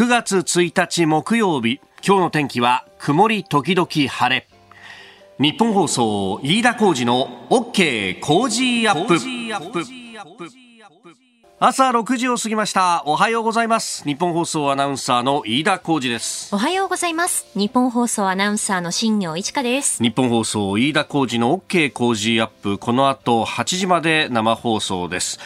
9月1日木曜日今日の天気は曇り時々晴れ。日本放送飯田浩二の OK 工事アップ。朝6時を過ぎました。おはようございます。日本放送アナウンサーの飯田浩二です。おはようございます。日本放送アナウンサーの新業一華です。日本放送飯田浩二の OK 工事アップ。この後8時まで生放送です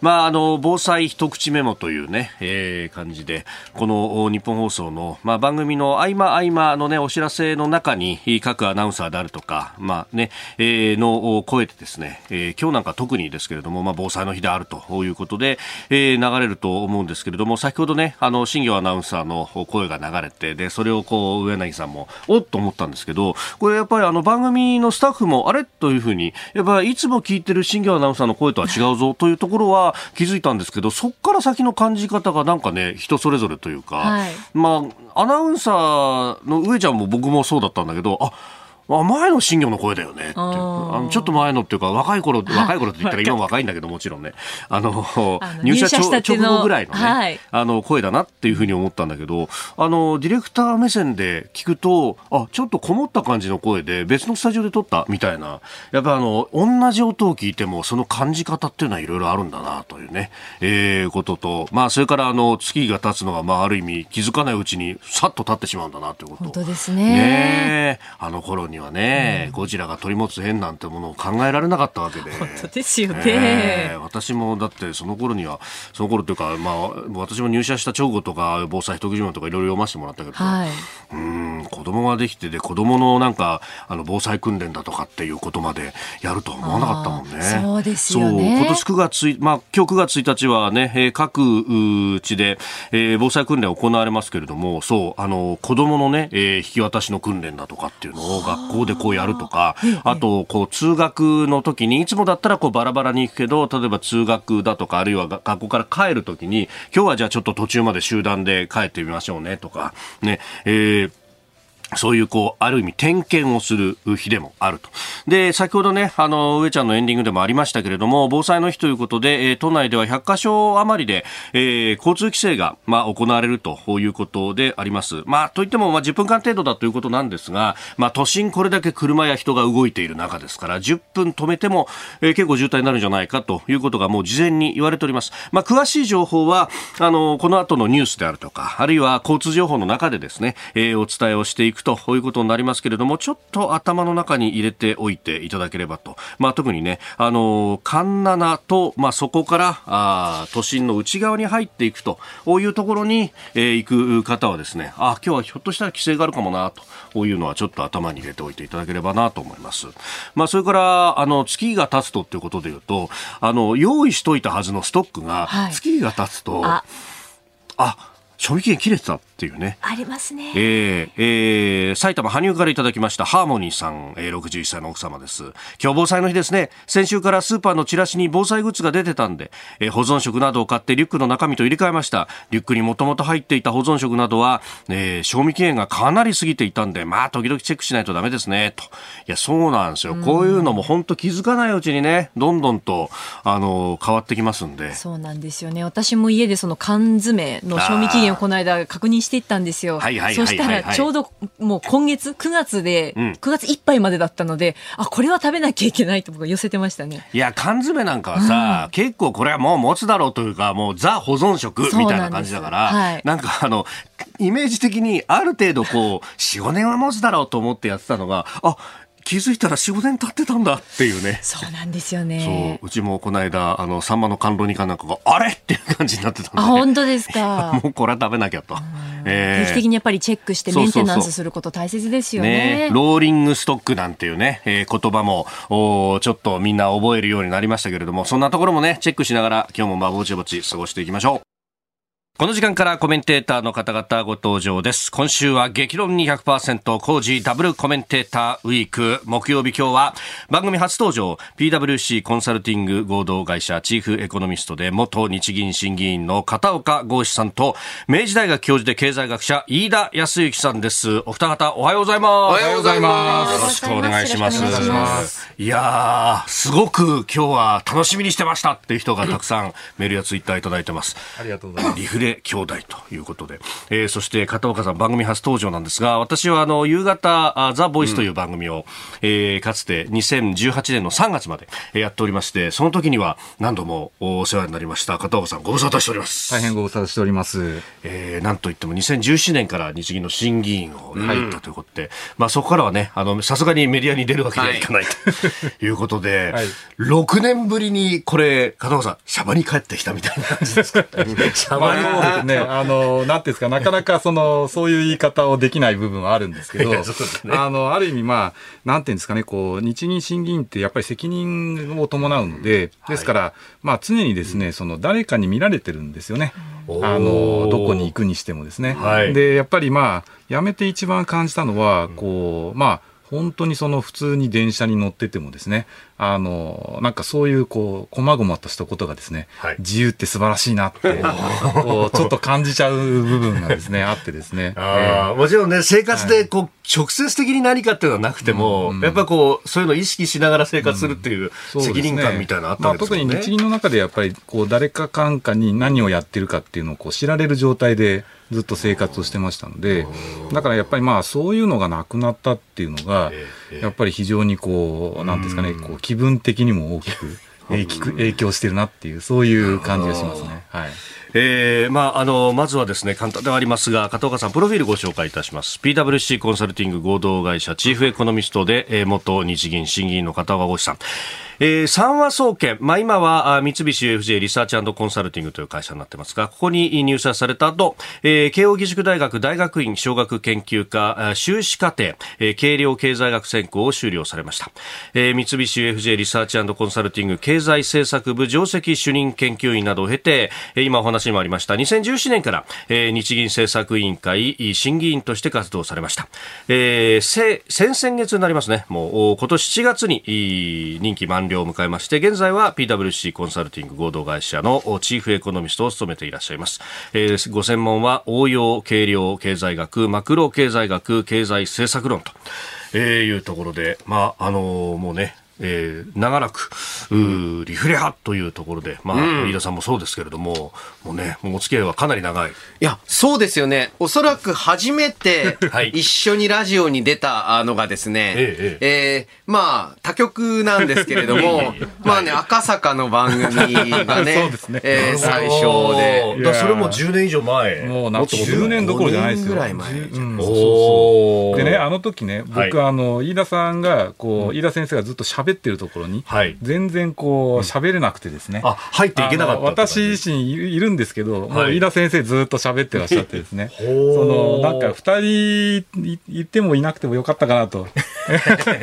まあ、あの防災一口メモというね、えー、感じでこの日本放送の、まあ、番組の合間合間のねお知らせの中に各アナウンサーであるとか、まあねえー、の声でですね、えー、今日なんか特にですけれども、まあ、防災の日であるということで、えー、流れると思うんですけれども先ほどねあの新業アナウンサーの声が流れてでそれをこう上柳さんもおっと思ったんですけどこれやっぱりあの番組のスタッフもあれ？というふうにやっぱいつも聞いてる新業アナウンサーの声とは違うぞというところは気づいたんですけどそこから先の感じ方がなんかね人それぞれというか、はい、まあアナウンサーの上ちゃんも僕もそうだったんだけどああ前の新業の声だよね。ってあのちょっと前のっていうか若い頃若い頃って言ったら今も若いんだけどもちろんね。あの 入社直後ぐらいのね、はい、あの声だなっていうふうに思ったんだけどあのディレクター目線で聞くとあちょっとこもった感じの声で別のスタジオで撮ったみたいな。やっぱあの同じ音を聞いてもその感じ方っていうのはいろいろあるんだなというね、えー、ことと。まあそれからあの月が経つのがまあある意味気づかないうちにさっと経ってしまうんだなということ。本当ですね。ねあの頃にはね、うん、ゴジラが取り持つ縁なんてものを考えられなかったわけで。本当ですよね、えー、私もだってその頃には、その頃というか、まあ、私も入社した直後とか、防災特需問とかいろいろ読ませてもらったけど、はい、うん子供ができてで、子供のなんか、あの、防災訓練だとかっていうことまでやるとは思わなかったもんね。そうですよね。今年9月、まあ、今日9月1日はね、えー、各地で、えー、防災訓練行われますけれども、そう、あの、子供のね、えー、引き渡しの訓練だとかっていうのを学校でこうやるとか、あと、こう、通学の時に、いつもだったらこうバラバラに行くけど、例えば通学だとか、あるいは学校から帰る時に、今日はじゃあちょっと途中まで集団で帰ってみましょうねとか、ね、えーそういう、こう、ある意味点検をする日でもあると。で、先ほどね、あの、上ちゃんのエンディングでもありましたけれども、防災の日ということで、え、都内では100カ所余りで、えー、交通規制が、まあ、行われるということであります。まあ、といっても、まあ、10分間程度だということなんですが、まあ、都心これだけ車や人が動いている中ですから、10分止めても、えー、結構渋滞になるんじゃないかということがもう事前に言われております。まあ、詳しい情報は、あの、この後のニュースであるとか、あるいは交通情報の中でですね、えー、お伝えをしていくということになりますけれども、ちょっと頭の中に入れておいていただければと。まあ、特にね、あの、環七と、まあ、そこから、あ都心の内側に入っていくというところに、えー、行く方はですね、あ、今日はひょっとしたら規制があるかもな、というのはちょっと頭に入れておいていただければなと思います。まあ、それから、あの、月が経つとっていうことで言うと、あの、用意しといたはずのストックが、月が経つと、はい、あ、賞味期限切れてたっていうね。ありますね。えー、えー、埼玉羽生からいただきましたハーモニーさん、えー、61歳の奥様です。今日防災の日ですね。先週からスーパーのチラシに防災グッズが出てたんで、えー、保存食などを買ってリュックの中身と入れ替えました。リュックにもともと入っていた保存食などは、えー、賞味期限がかなり過ぎていたんで、まあ時々チェックしないとダメですね、と。いや、そうなんですよ。こういうのも本当気づかないうちにね、どんどんと、あの、変わってきますんで。そうなんですよね。私も家でその缶詰の賞味期限をこの間確認していったんですよ。はいはいそしたらちょうどもう今月9月で、9月いっぱいまでだったので、あこれは食べなきゃいけないと僕は寄せてましたね。いや缶詰なんかはさ、うん、結構これはもう持つだろうというかもうザ保存食みたいな感じだから、はい、なんかあのイメージ的にある程度こう45年は持つだろうと思ってやってたのがあ気づいたら4、5年経ってたんだっていうね。そうなんですよね。そう。うちもこの間、あの、サンマの甘露煮かなんかが、あれっていう感じになってたんで。あ、本当ですか？もうこれは食べなきゃと。えー、定期的にやっぱりチェックしてメンテナンスすること大切ですよね。ねローリングストックなんていうね、えー、言葉も、おちょっとみんな覚えるようになりましたけれども、そんなところもね、チェックしながら、今日もまあぼちぼち過ごしていきましょう。この時間からコメンテーターの方々ご登場です。今週は激論200%工事ダブルコメンテーターウィーク。木曜日今日は番組初登場 PWC コンサルティング合同会社チーフエコノミストで元日銀審議員の片岡剛志さんと明治大学教授で経済学者飯田康之さんです。お二方おはようございます。おはようございます。よろしくお願いします。いやー、すごく今日は楽しみにしてましたっていう人がたくさんメールやツイッターいただいてます。ありがとうございます。れ兄弟ということで、えー、そして片岡さん番組初登場なんですが、私はあの、夕方、ザ・ボイスという番組を、うん、えー、かつて2018年の3月までやっておりまして、その時には何度もお世話になりました片岡さんご無沙汰しております。大変ご無沙汰しております。えー、なんといっても2017年から日銀の審議員を入ったということで、うん、まあそこからはね、あの、さすがにメディアに出るわけにはいかない、はい、と いうことで、はい、6年ぶりにこれ、片岡さん、シャバに帰ってきたみたいな感じですか、シャバに。まあ、ね、あの、なんていうんですか、なかなかその、そういう言い方をできない部分はあるんですけど、ね、あの、ある意味まあ、なんていうんですかね、こう、日銀審議員ってやっぱり責任を伴うので、ですから、はい、まあ常にですね、その誰かに見られてるんですよね。あの、どこに行くにしてもですね。はい、で、やっぱりまあ、やめて一番感じたのは、こう、まあ、本当にその普通に電車に乗っててもですね、あの、なんかそういうこう、細々としたことがですね、はい、自由って素晴らしいなって、こう、ちょっと感じちゃう部分がですね、あってですね。あもちろんね、生活でこう、はい、直接的に何かっていうのはなくても、うん、やっぱこう、そういうのを意識しながら生活するっていう責任感みたいなのあったわけですね。まあ、特に日銀の中でやっぱり、こう、誰か間かに何をやってるかっていうのをこう知られる状態で、ずっと生活をしてましたので、だからやっぱりまあそういうのがなくなったっていうのが、やっぱり非常にこう、なんですかね、こう気分的にも大きく 影響してるなっていう、そういう感じがしますね。はい。えー、まあ、あの、まずはですね、簡単ではありますが、片岡さん、プロフィールご紹介いたします。PWC コンサルティング合同会社チーフエコノミストで、えー、元日銀審議員の片岡剛さん。えー、三和総研、まあ、今は三菱 UFJ リサーチコンサルティングという会社になってますが、ここに入社された後、えー、慶應義塾大学大学院小学研究科修士課程、えー、軽量経済学専攻を修了されました。えー、三菱 UFJ リサーチコンサルティング経済政策部上席主任研究員などを経て、今お話にもありました、2017年から、えー、日銀政策委員会審議員として活動されました。えー、先々月になりますね、もう今年7月に任期満了了を迎えまして現在は PWC コンサルティング合同会社のチーフエコノミストを務めていらっしゃいます、えー、ご専門は応用軽量経済学マクロ経済学経済政策論と、えー、いうところでまああのー、もうねえー、長らく、リフレ派というところで、まあ、うん、飯田さんもそうですけれども、もうね、もうお付き合いはかなり長い。いや、そうですよね。おそらく初めて、一緒にラジオに出たのがですね、えええー、まあ、他局なんですけれども、まあね、赤坂の番組がね、そうですね。えー、最初で。だそれも10年以上前。もうなんと10年どころじゃないですよ。ぐらい前。うん、そうそうでね、あの時ね、僕、はい、あの、飯田さんが、こう、飯田先生がずっと喋喋ってるところに、全然こう喋れなくてですね、あ入っていけなかった私自身いるんですけど、もう飯田先生ずっと喋ってらっしゃってですね、そのなんか2人いてもいなくてもよかったかなと。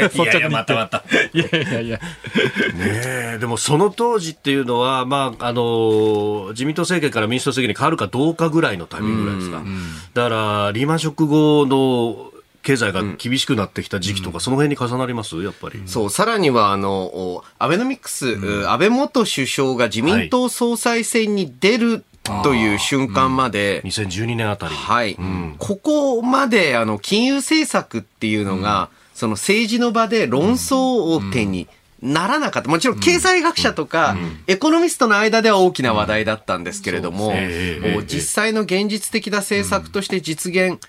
率直にまたまた。いやいやいや。ねえ、でもその当時っていうのは、まあ、あの、自民党政権から民主党政権に変わるかどうかぐらいのタイミングぐらいですか。だから、リーマンショック後の経済が厳しくなってきた時期とか、うん、その辺に重なります？やっぱり。そう、さらには、あの、アベノミクス、うん、安倍元首相が自民党総裁選に出る、という瞬間まで、うん、2012年あたり。はい。うん、ここまで、あの、金融政策っていうのが、その政治の場で論争点にならなかった。もちろん経済学者とか、エコノミストの間では大きな話題だったんですけれども、実際の現実的な政策として実現、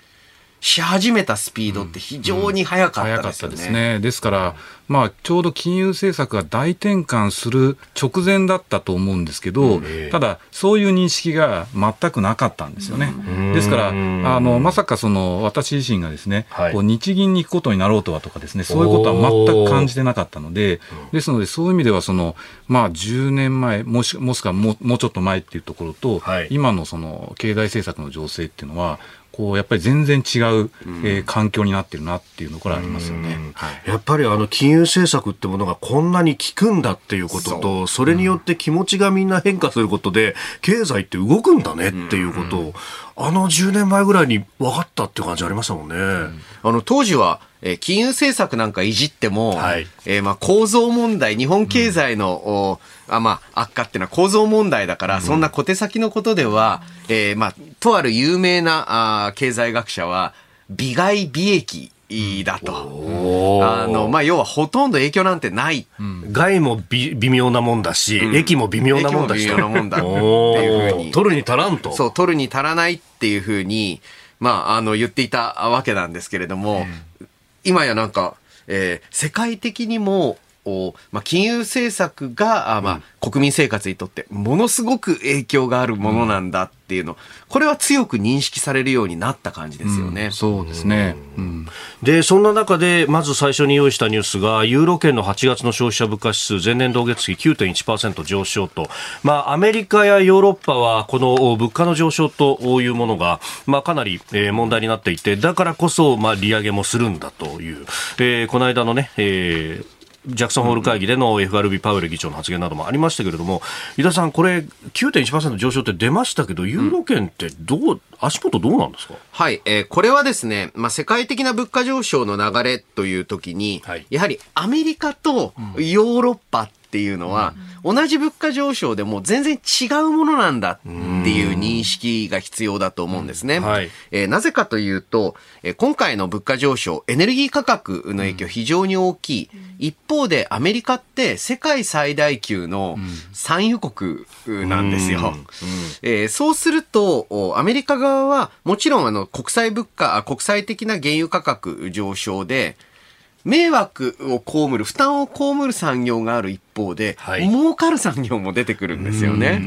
し始めたスピードって非常に速かったですよね。うんうん、ですね。ですから、まあ、ちょうど金融政策が大転換する直前だったと思うんですけど、ただ、そういう認識が全くなかったんですよね。ですから、あの、まさかその、私自身がですね、はい、こう日銀に行くことになろうとはとかですね、そういうことは全く感じてなかったので、ですので、そういう意味では、その、まあ、10年前、もし、もしくはもうもうちょっと前っていうところと、はい、今のその、経済政策の情勢っていうのは、こうやっぱり全然違う、えー、環境になってるなっていうのころありますよね、はい、やっぱりあの金融政策ってものがこんなに効くんだっていうこととそれによって気持ちがみんな変化することで経済って動くんだねっていうことを、あの10年前ぐらいに分かったっていう感じありましたもんね。あの当時はえー、金融政策なんかいじっても、はい、えー、まあ構造問題、日本経済の、うん、あまあ、悪化っていうのは構造問題だから、うん、そんな小手先のことでは、えー、まあ、とある有名なあ経済学者は、利害利益だと。あの、まあ、要はほとんど影響なんてない。うん、害も微妙なもんだし、うん、駅も微妙なもんだし。微妙なもんだっていうふうに。取るに足らんと。そう、取るに足らないっていうふうに、まあ、あの、言っていたわけなんですけれども、うん、今やなんか、えー、世界的にも、まあ、金融政策が、あまあ、国民生活にとってものすごく影響があるものなんだっていうの、これは強く認識されるようになった感じですよね。うん、そうですね、うん、で、そんな中で、まず最初に用意したニュースが、ユーロ圏の8月の消費者物価指数、前年同月比9.1%上昇と、まあ、アメリカやヨーロッパは、この物価の上昇というものが、まあ、かなり、え問題になっていて、だからこそ、まあ、利上げもするんだという、えー、この間のね、えージャクソンホール会議での FRB パウエル議長の発言などもありましたけれども、井田さん、これ、9.1%上昇って出ましたけど、ユーロ圏ってどう、うん、足元どうなんですか？はい、えー、これはですね、まあ、世界的な物価上昇の流れというときに、はい、やはりアメリカとヨーロッパっていうのは、同じ物価上昇でも全然違うものなんだっていう認識が必要だと思うんですね。はい、えー、なぜかというと、えー、今回の物価上昇、エネルギー価格の影響非常に大きい。一方でアメリカって世界最大級の産油国なんですよ。えー、そうすると、アメリカ側はもちろんあの国際物価、国際的な原油価格上昇で、迷惑を被る、負担を被る産業がある一方で、はい、儲かる産業も出てくるんですよね。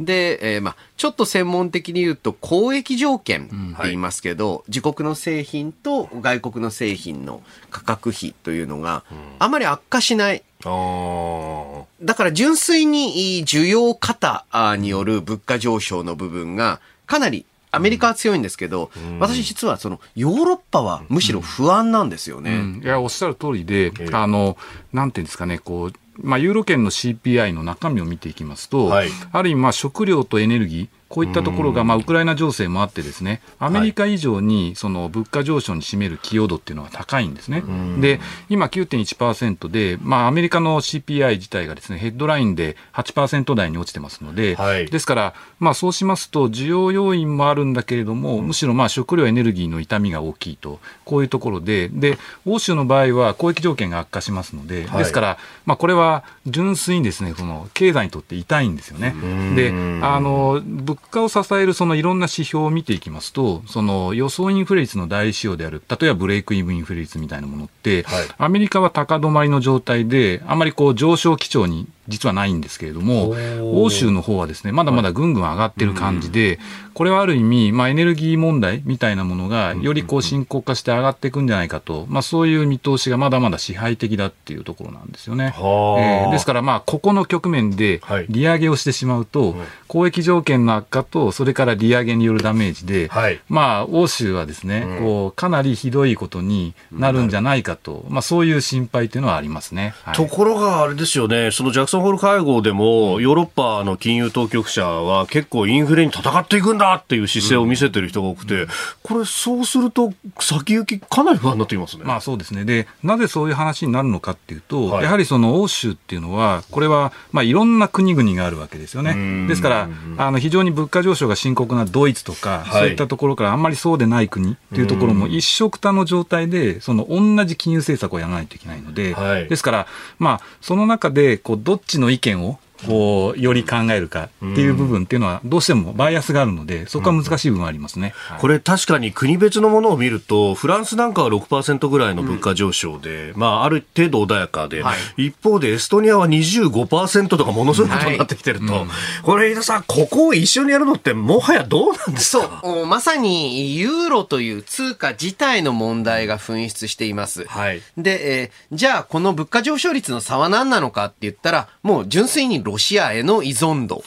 で、えー、まあ、ちょっと専門的に言うと、交易条件って言いますけど、うんはい、自国の製品と外国の製品の価格比というのが、あまり悪化しない。だから純粋に需要過多による物価上昇の部分がかなりアメリカは強いんですけど、うん、私実はそのヨーロッパはむしろ不安なんですよね。うん、いや、おっしゃる通りで、あの、なんていうんですかね、こう、まあ、ユーロ圏の CPI の中身を見ていきますと、はい、ある意味、まあ、食料とエネルギー、こういったところが、まあ、ウクライナ情勢もあってですね、アメリカ以上にその物価上昇に占める寄与度っていうのは高いんですね。で、今9.1%で、まあ、アメリカの CPI 自体がですね、ヘッドラインで8%台に落ちてますので、はい、ですから、まあ、そうしますと、需要要因もあるんだけれども、むしろまあ食料エネルギーの痛みが大きいと、こういうところで、で、欧州の場合は交易条件が悪化しますので、ですから、まあ、これは純粋にですね、その経済にとって痛いんですよね。で、あの、物価を支えるそのいろんな指標を見ていきますと、その予想インフレ率の大指標である、例えばブレイクイブインフレ率みたいなものって、はい、アメリカは高止まりの状態で、あまりこう上昇基調に実はないんですけれども、欧州の方はですね、まだまだぐんぐん上がってる感じで、これはある意味、まあ、エネルギー問題みたいなものが、よりこう深刻化して上がっていくんじゃないかと、まあ、そういう見通しがまだまだ支配的だっていうところなんですよね。えー、ですから、まあ、ここの局面で利上げをしてしまうと、はい、交易条件の悪化と、それから利上げによるダメージで、はい、まあ、欧州はですね、うん、こう、かなりひどいことになるんじゃないかと、まあ、そういう心配というのはありますね。はい、ところが、あれですよね、そのジャクソンホール会合でも、ヨーロッパの金融当局者は結構インフレに戦っていくんだっていう姿勢を見せてる人が多くて、これ、そうすると、先行き、かなり不安になってきますね。まあそうですね。で、なぜそういう話になるのかっていうと、はい、やはりその欧州っていうのは、これは、まあいろんな国々があるわけですよね。ですから、あの、非常に物価上昇が深刻なドイツとか、そうい。ったところからあんまりそうでない国っていうところも一色多の状態で、その同じ金融政策をやらないといけないので、はい、ですから、まあ、その中で、こう、どっっちの意見を？こう、より考えるかっていう部分っていうのは、どうしてもバイアスがあるので、そこは難しい部分はありますね。うん、これ確かに国別のものを見ると、フランスなんかは6%ぐらいの物価上昇で、うん、まあ、ある程度穏やかで、はい、一方でエストニアは25%とかものすごいことになってきてると、はい。うん、これ、飯田さん、ここを一緒にやるのって、もはやどうなんですか？そう、まさにユーロという通貨自体の問題が噴出しています。はい、で、えー、じゃあ、この物価上昇率の差は何なのかって言ったら、もう純粋にロシアへの依存度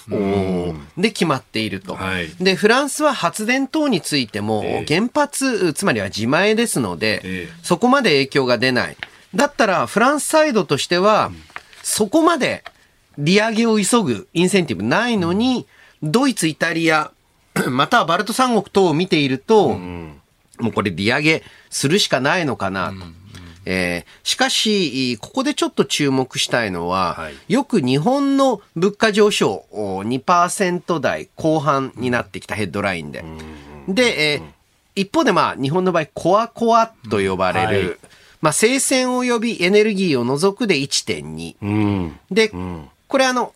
で決まっていると。はい、で、フランスは発電等についても原発、つまりは自前ですので、そこまで影響が出ない。だったらフランスサイドとしては、そこまで利上げを急ぐインセンティブないのに、ドイツ、イタリア、またはバルト三国等を見ていると、もうこれ利上げするしかないのかなと。えー、しかし、ここでちょっと注目したいのは、はい、よく日本の物価上昇2%台後半になってきたヘッドラインで。で、えー一方でまあ、日本の場合、コアコアと呼ばれる、はい、まあ、生鮮及びエネルギーを除くで1.2。うん、で、うん、これあの、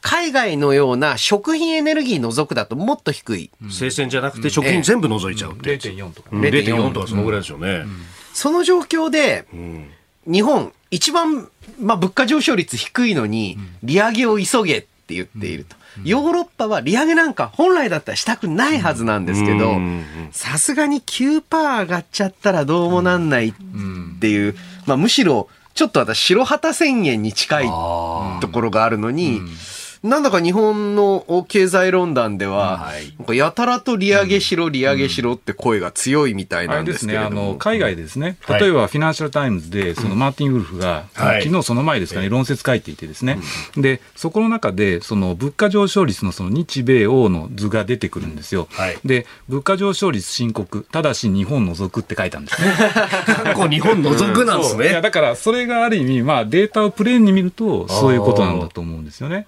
海外のような食品エネルギー除くだともっと低い。生鮮じゃなくて食品全部除いちゃうって。0.4とか。0.4とかそのぐらいでしょうね。その状況で、日本、一番、まあ、物価上昇率低いのに、利上げを急げって言っていると。ヨーロッパは利上げなんか本来だったらしたくないはずなんですけど、さすがに9%上がっちゃったらどうもなんないっていう、まあ、むしろ、ちょっと私、白旗宣言に近いところがあるのに、なんだか日本の経済論壇では、はい、なんかやたらと利上げしろ、利上げしろって声が強いみたいなんですけれども、ね、あの海外ですね、例えばフィナンシャル・タイムズで、そのマーティン・ウルフが、はい、昨日その前ですかね、論説書いていてですね、でそこの中で、その物価上昇率のその日米欧の図が出てくるんですよ。はい、で、物価上昇率深刻、ただし日本除くって書いたんですね。日本除くなんですね。いやだからそれがある意味、まあ、データをプレーンに見ると、そういうことなんだと思うんですよね。はい、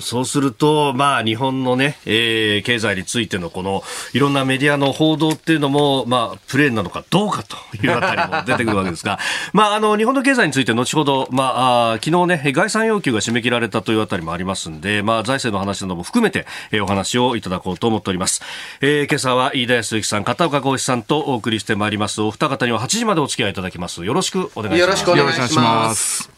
そうすると、まあ、日本のね、えー、経済についてのこの、いろんなメディアの報道っていうのも、まあ、プレーンなのかどうかというあたりも出てくるわけですが、まあ、あの、日本の経済について後ほど、まあ、あ昨日ね、概算要求が締め切られたというあたりもありますんで、まあ、財政の話なども含めて、えー、お話をいただこうと思っております。えー、今朝は飯田康之さん、片岡浩一さんとお送りしてまいります。お二方には8時までお付き合いいただきます。よろしくお願いします。よろしくお願いします。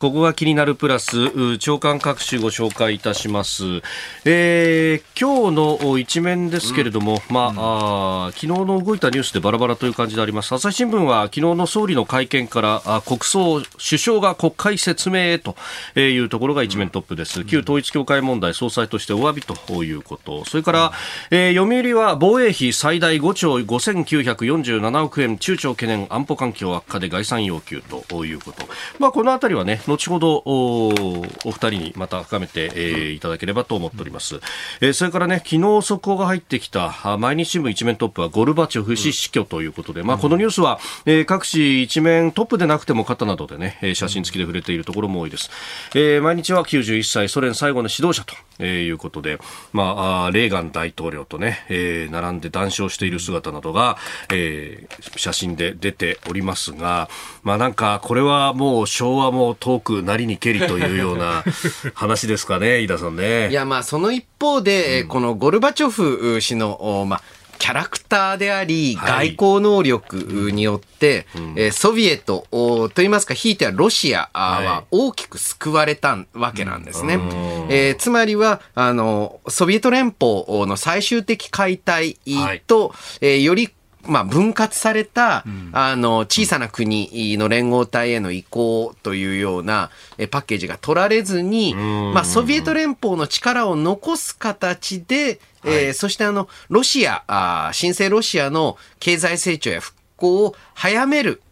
ここが気になるプラス、長官各種ご紹介いたします。えー、今日の一面ですけれども、うん、まあ、う昨日の動いたニュースでバラバラという感じであります。朝日新聞は昨日の総理の会見からあ国葬、首相が国会説明というところが一面トップです。うん、旧統一教会問題総裁としてお詫びということ。それから、えー、読売は防衛費最大5兆5947億円、中長懸念安保環境悪化で概算要求ということ。まあ、このあたりはね、後ほどお二人にまた深めて、えー、いただければと思っております、えー、それからね昨日速報が入ってきた毎日新聞一面トップはゴルバチョフ氏死去ということで、まあ、このニュースは、えー、各紙一面トップでなくても肩などでね写真付きで触れているところも多いです、えー、毎日は91歳ソ連最後の指導者と、えー、いうことで、まあ、レーガン大統領とね、えー、並んで談笑している姿などが、えー、写真で出ておりますが、まあなんかこれはもう昭和も遠くなりにけりというような 話ですかね、飯田さんね。いや、まあ、その一方で、うん、このゴルバチョフ氏の、まあ、キャラクターであり、外交能力によって、はい、えー、ソビエトといいますか、ひいてはロシアは大きく救われたわけなんですね。はい、えー、つまりは、あの、ソビエト連邦の最終的解体と、はい、えー、よりまあ、分割された、あの、小さな国の連合体への移行というようなパッケージが取られずに、まあ、ソビエト連邦の力を残す形で、えー、そしてあの、ロシア、あ新生ロシアの経済成長や復興を早める、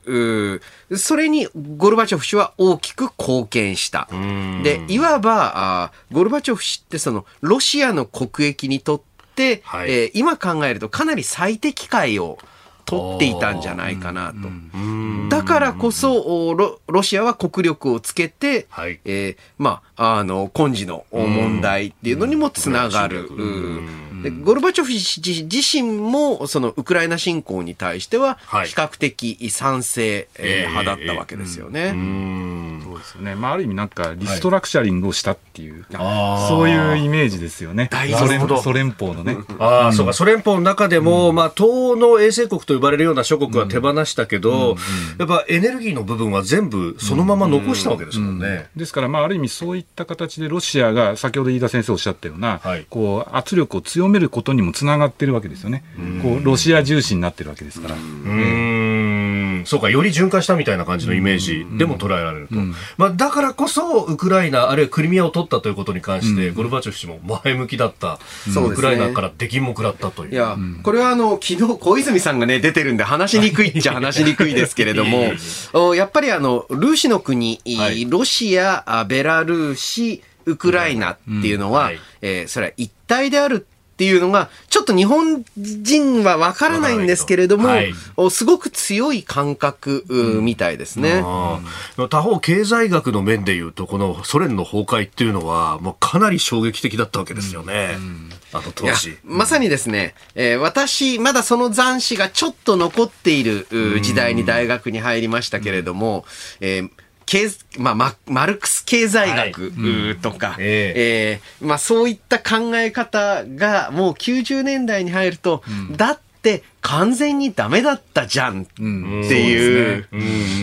それにゴルバチョフ氏は大きく貢献した。で、いわば、あゴルバチョフ氏ってその、ロシアの国益にとって、はい、えー、今考えるとかなり最適解を取っていたんじゃないかなと。だからこそロ、ロシアは国力をつけて、はい、えー、まあ、あの、今時の問題っていうのにもつながる。でゴルバチョフ氏自身も、そのウクライナ侵攻に対しては、比較的賛成派だったわけですよね。そうですよね。まあ、ある意味なんか、リストラクチャリングをしたっていう、はい、そういうイメージですよね。ソ連ソ連邦のね。ああ、そうか、ソ連邦の中でも、まあ、東欧の衛星国と呼ばれるような諸国は手放したけど、やっぱエネルギーの部分は全部そのまま残したわけですもんね。ですから、まあ、ある意味そういった形でロシアが、先ほど飯田先生おっしゃったような、はい、こう、圧力を強めめることにもつながってるわけですよね。こうロシア重視になってるわけですから。うん。そうか、より循環したみたいな感じのイメージでも捉えられると。まあ、だからこそ、ウクライナ、あるいはクリミアを取ったということに関して、ゴルバチョフ氏も前向きだった、ウクライナから出禁も食らったという。いや、これはあの、昨日小泉さんがね、出てるんで話しにくいっちゃ話しにくいですけれども、やっぱりあの、ルーシの国、ロシア、ベラルーシ、ウクライナっていうのは、はい、えー、それは一体であるっていうのが、ちょっと日本人はわからないんですけれども、はい、すごく強い感覚みたいですね。うん、他方、経済学の面でいうと、このソ連の崩壊っていうのは、もうかなり衝撃的だったわけですよね。うん、あの当時。まさにですね、えー、私、まだその残滓がちょっと残っている時代に大学に入りましたけれども、えー経まあ、ママルクス経済学とか、はい。うん、えー、まあ、そういった考え方がもう90年代に入ると、うん、だって完全にダメだったじゃんっていう、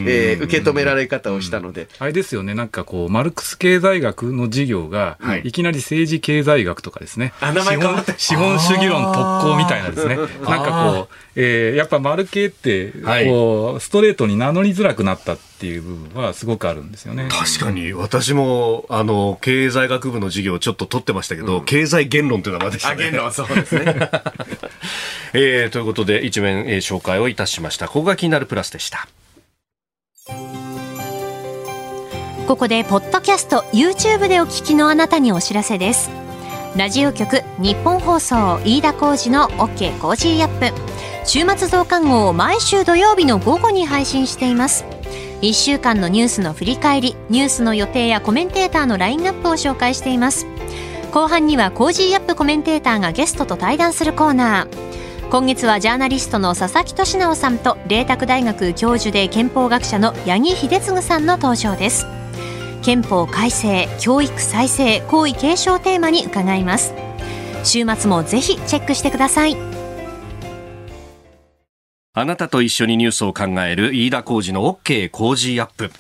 え受け止められ方をしたので、あれですよね、なんかこう、マルクス経済学の授業が、い、きなり政治経済学とかですね、あ名前変わった。資本主義論特攻みたいなですね、なんかこう、えー、やっぱマル系って、こう、ストレートに名乗りづらくなったっていう部分はすごくあるんですよね。確かに、私も、あの、経済学部の授業ちょっと取ってましたけど、うん、経済言論というのはまでしたね。あ、言論はそうですね。えー、ということで、で一面、えー、紹介をいたしました。ここが気になるプラスでした。ここで、ポッドキャスト、YouTube でお聞きのあなたにお知らせです。ラジオ局、ニッポン放送、飯田浩司の OK Cozy up。週末増刊号を毎週土曜日の午後に配信しています。1週間のニュースの振り返り、ニュースの予定やコメンテーターのラインナップを紹介しています。後半には Cozy up コメンテーターがゲストと対談するコーナー。今月はジャーナリストの佐々木俊尚さんと麗澤大学教授で憲法学者の八木秀次さんの登場です。憲法改正教育再生皇位継承テーマに伺います。週末もぜひチェックしてください。あなたと一緒にニュースを考える飯田浩二の OK 工事アップ。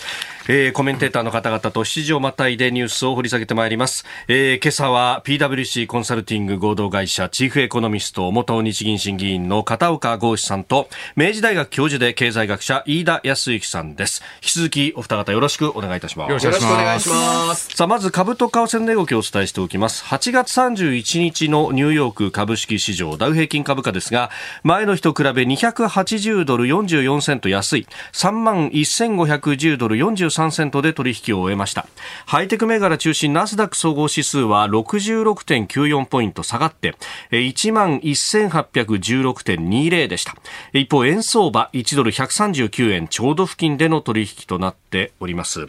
えー、コメンテーターの方々と7時をまたいでニュースを掘り下げてまいります。えー、今朝は PWC コンサルティング合同会社チーフエコノミスト元日銀審議員の片岡剛志さんと明治大学教授で経済学者飯田康之さんです。引き続きお二方よろしくお願いいたします。よろしくお願いします。さあ、まず株と為替の値動きをお伝えしておきます。8月31日のニューヨーク株式市場ダウ平均株価ですが、前の日と比べ280ドル44セント安い3万1510ドル43 3セントで取引を終えました。ハイテク銘柄中心ナスダック総合指数は66.94ポイント下がって1万1816.20でした。一方円相場1ドル139円ちょうど付近での取引となっております。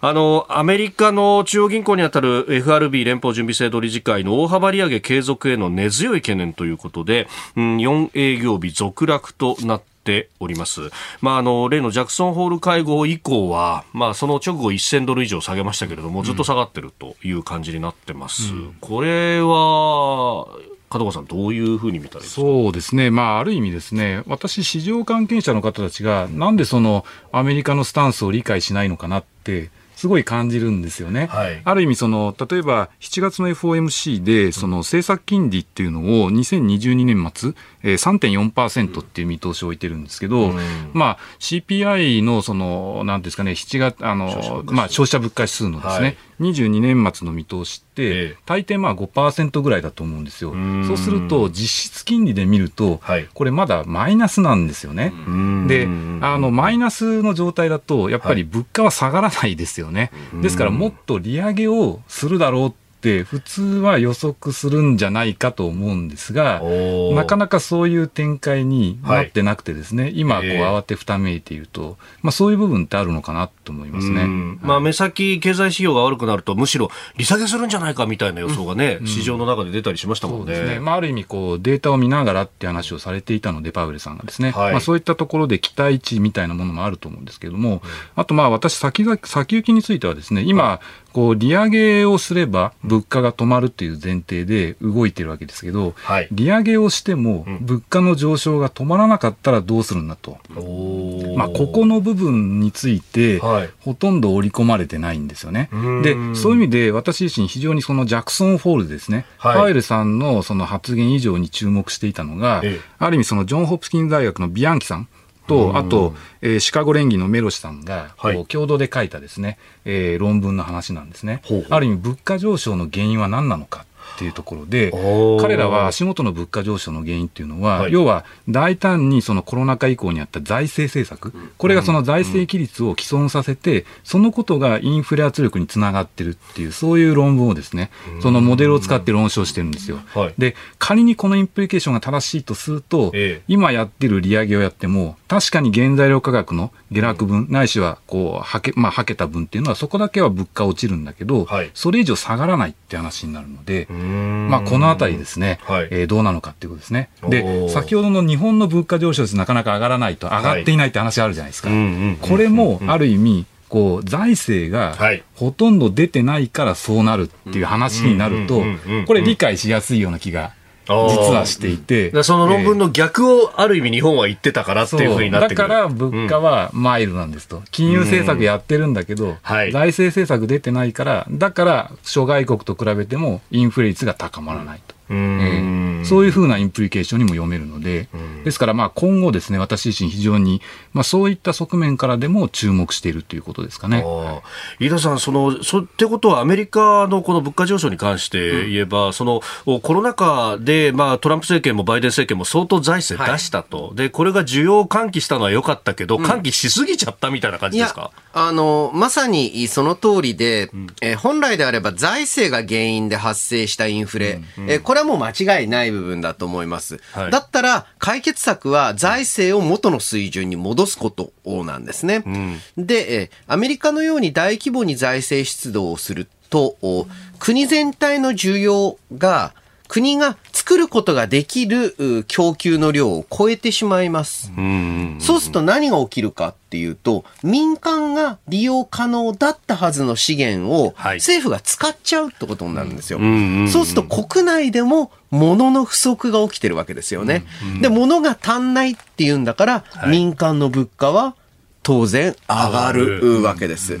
あのアメリカの中央銀行にあたる FRB 連邦準備制度理事会の大幅利上げ継続への根強い懸念ということで、うん、4営業日続落となってております。まあ、あの、例のジャクソンホール会合以降は、まあ、その直後1000ドル以上下げましたけれども、ずっと下がってるという感じになってます。うん、これは、門川さん、どういうふうに見たらいいそうですね、まあ、ある意味ですね、私、市場関係者の方たちが、なんでそのアメリカのスタンスを理解しないのかなって、すごい感じるんですよね。はい、ある意味その、例えば7月の FOMC で、その政策金利っていうのを2022年末、えー、3.4%っていう見通しを置いてるんですけど、うん、まあ CPI のその、なんですかね、7月、あの、まあ消費者物価指数のですね、はい、22年末の見通しって、大抵まあ5%ぐらいだと思うんですよ。そうすると、実質金利で見ると、これまだマイナスなんですよね。で、あの、マイナスの状態だと、やっぱり物価は下がらないですよね。ですから、もっと利上げをするだろうって普通は予測するんじゃないかと思うんですが、なかなかそういう展開になってなくてですね、はい、今こう慌てふためいていると、まあそういう部分ってあるのかなと思いますね。まあ目先経済指標が悪くなるとむしろ利下げするんじゃないかみたいな予想がね、うん、市場の中で出たりしましたもんね。ね。まあある意味こうデータを見ながらって話をされていたのでパウエルさんがですね、はい、まあそういったところで期待値みたいなものもあると思うんですけれども、うん、あとまあ私先先行きについてはですね、今、こう利上げをすれば物価が止まるっていう前提で動いてるわけですけど、はい、利上げをしても物価の上昇が止まらなかったらどうするんだと、うん、まあ、ここの部分について、ほとんど織り込まれてないんですよね。でそういう意味で私自身非常にそのジャクソン・フォールですね、はい、パウエルさんのその発言以上に注目していたのが、ええ、ある意味そのジョン・ホプキン大学のビアンキさんと、あと、えー、シカゴ連議のメロシさんが、はい、共同で書いたですね、えー、論文の話なんですね。ほうほう。ある意味、物価上昇の原因は何なのか。っていうところで、彼らは足元の物価上昇の原因っていうのは、はい、要は大胆にそのコロナ禍以降にあった財政政策、これがその財政規律を既存させて、そのことがインフレ圧力につながってるっていう、そういう論文をですね、そのモデルを使って論証してるんですよ。はい、で、仮にこのインプリケーションが正しいとすると、ええ、今やってる利上げをやっても、確かに原材料価格の下落分、ないしはこうはけ、まあ、はけた分っていうのは、そこだけは物価落ちるんだけど、はい、それ以上下がらないって話になるので、まあ、このあたりですね、はい、えー、どうなのかっていうことですね。で、先ほどの日本の物価上昇率なかなか上がらないと、上がっていないって話あるじゃないですか。これも、ある意味、こう財政がほとんど出てないからそうなるっていう話になると、これ理解しやすいような気が実はしていて。その論文の逆をある意味日本は言ってたからっていうふうになってくる。だから物価はマイルなんですと。金融政策やってるんだけど、財政政策出てないから、だから諸外国と比べてもインフレ率が高まらないと。えー、そういうふうなインプリケーションにも読めるので、ですからまあ今後ですね、私自身非常に、まあそういった側面からでも注目しているということですかね。飯田さん、その、そってことはアメリカのこの物価上昇に関して言えば、うん、そのコロナ禍でまあトランプ政権もバイデン政権も相当財政出したと。はい、で、これが需要を喚起したのは良かったけど、喚起しすぎちゃったみたいな感じですか、あの、まさにその通りで、うん、え本来であれば財政が原因で発生したインフレ、うん、えこれはもう間違いない部分だと思います。はい、だったら、解決策は財政を元の水準に戻すことなんですね。うん、で、えアメリカのように大規模に財政出動をすると、国全体の需要が国が作ることができる供給の量を超えてしまいます。そうすると何が起きるかっていうと、民間が利用可能だったはずの資源を政府が使っちゃうってことになるんですよ。そうすると国内でも物の不足が起きてるわけですよね。で、物が足んないっていうんだから、民間の物価は当然上がるわけです。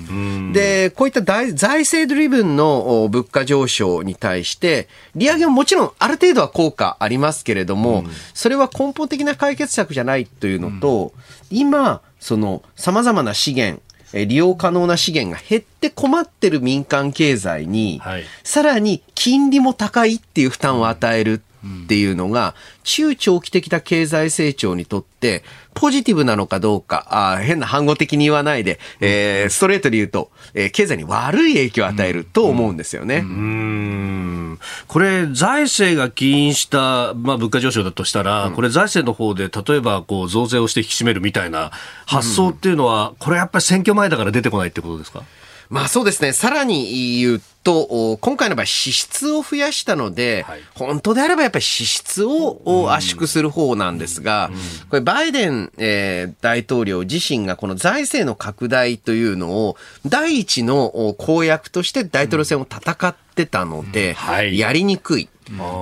で、こういった財政ドリブンの物価上昇に対して、利上げももちろんある程度は効果ありますけれども、それは根本的な解決策じゃないというのと、今、その様々な資源、利用可能な資源が減って困ってる民間経済に、はい、さらに金利も高いっていう負担を与えるっていうのが、中長期的な経済成長にとって、ポジティブなのかどうか、あ変な反語的に言わないで、えー、ストレートで言うと、えー、経済に悪い影響を与えると思うんですよね。うん、これ、財政が起因した、まあ、物価上昇だとしたら、うん、これ、財政の方で、例えば、こう、増税をして引き締めるみたいな発想っていうのは、これやっぱり選挙前だから出てこないってことですか？まあそうですね。さらに言うと、今回の場合支出を増やしたので、はい、本当であればやっぱり支出を圧縮する方なんですが、これバイデン、えー、大統領自身がこの財政の拡大というのを第一の公約として大統領選を戦ってたので、はい、やりにくい。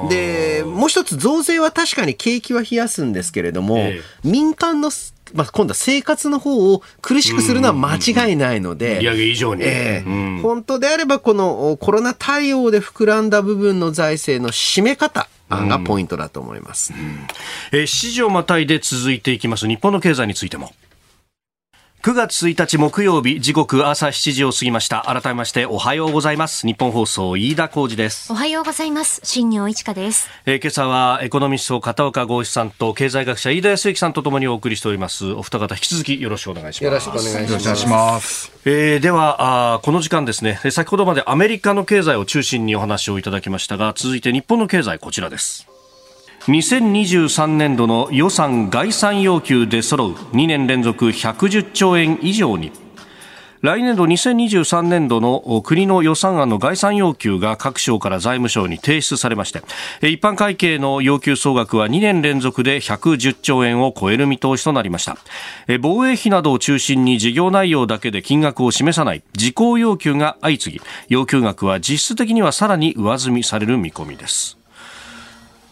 で、もう一つ増税は確かに景気は冷やすんですけれども、えー、民間のまあ、今度は生活の方を苦しくするのは間違いないので、利上げ以上に、えー、本当であればこのコロナ対応で膨らんだ部分の財政の締め方、がポイントだと思います。うん。うん、えー、7時をまたいで続いていきます。日本の経済についても。9月1日木曜日時刻朝7時を過ぎました。改めましておはようございます。日本放送飯田浩二です。おはようございます。新業一華です、えー、今朝はエコノミスト片岡剛志さんと経済学者飯田康之さんとともにお送りしております。お二方引き続きよろしくお願いします。よろしくお願いします。えー、ではあこの時間ですね。先ほどまでアメリカの経済を中心にお話をいただきましたが続いて日本の経済こちらです2023年度の予算概算要求で揃う2年連続110兆円以上に。来年度2023年度の国の予算案の概算要求が各省から財務省に提出されまして一般会計の要求総額は2年連続で110兆円を超える見通しとなりました。防衛費などを中心に事業内容だけで金額を示さない事項要求が相次ぎ要求額は実質的にはさらに上積みされる見込みです。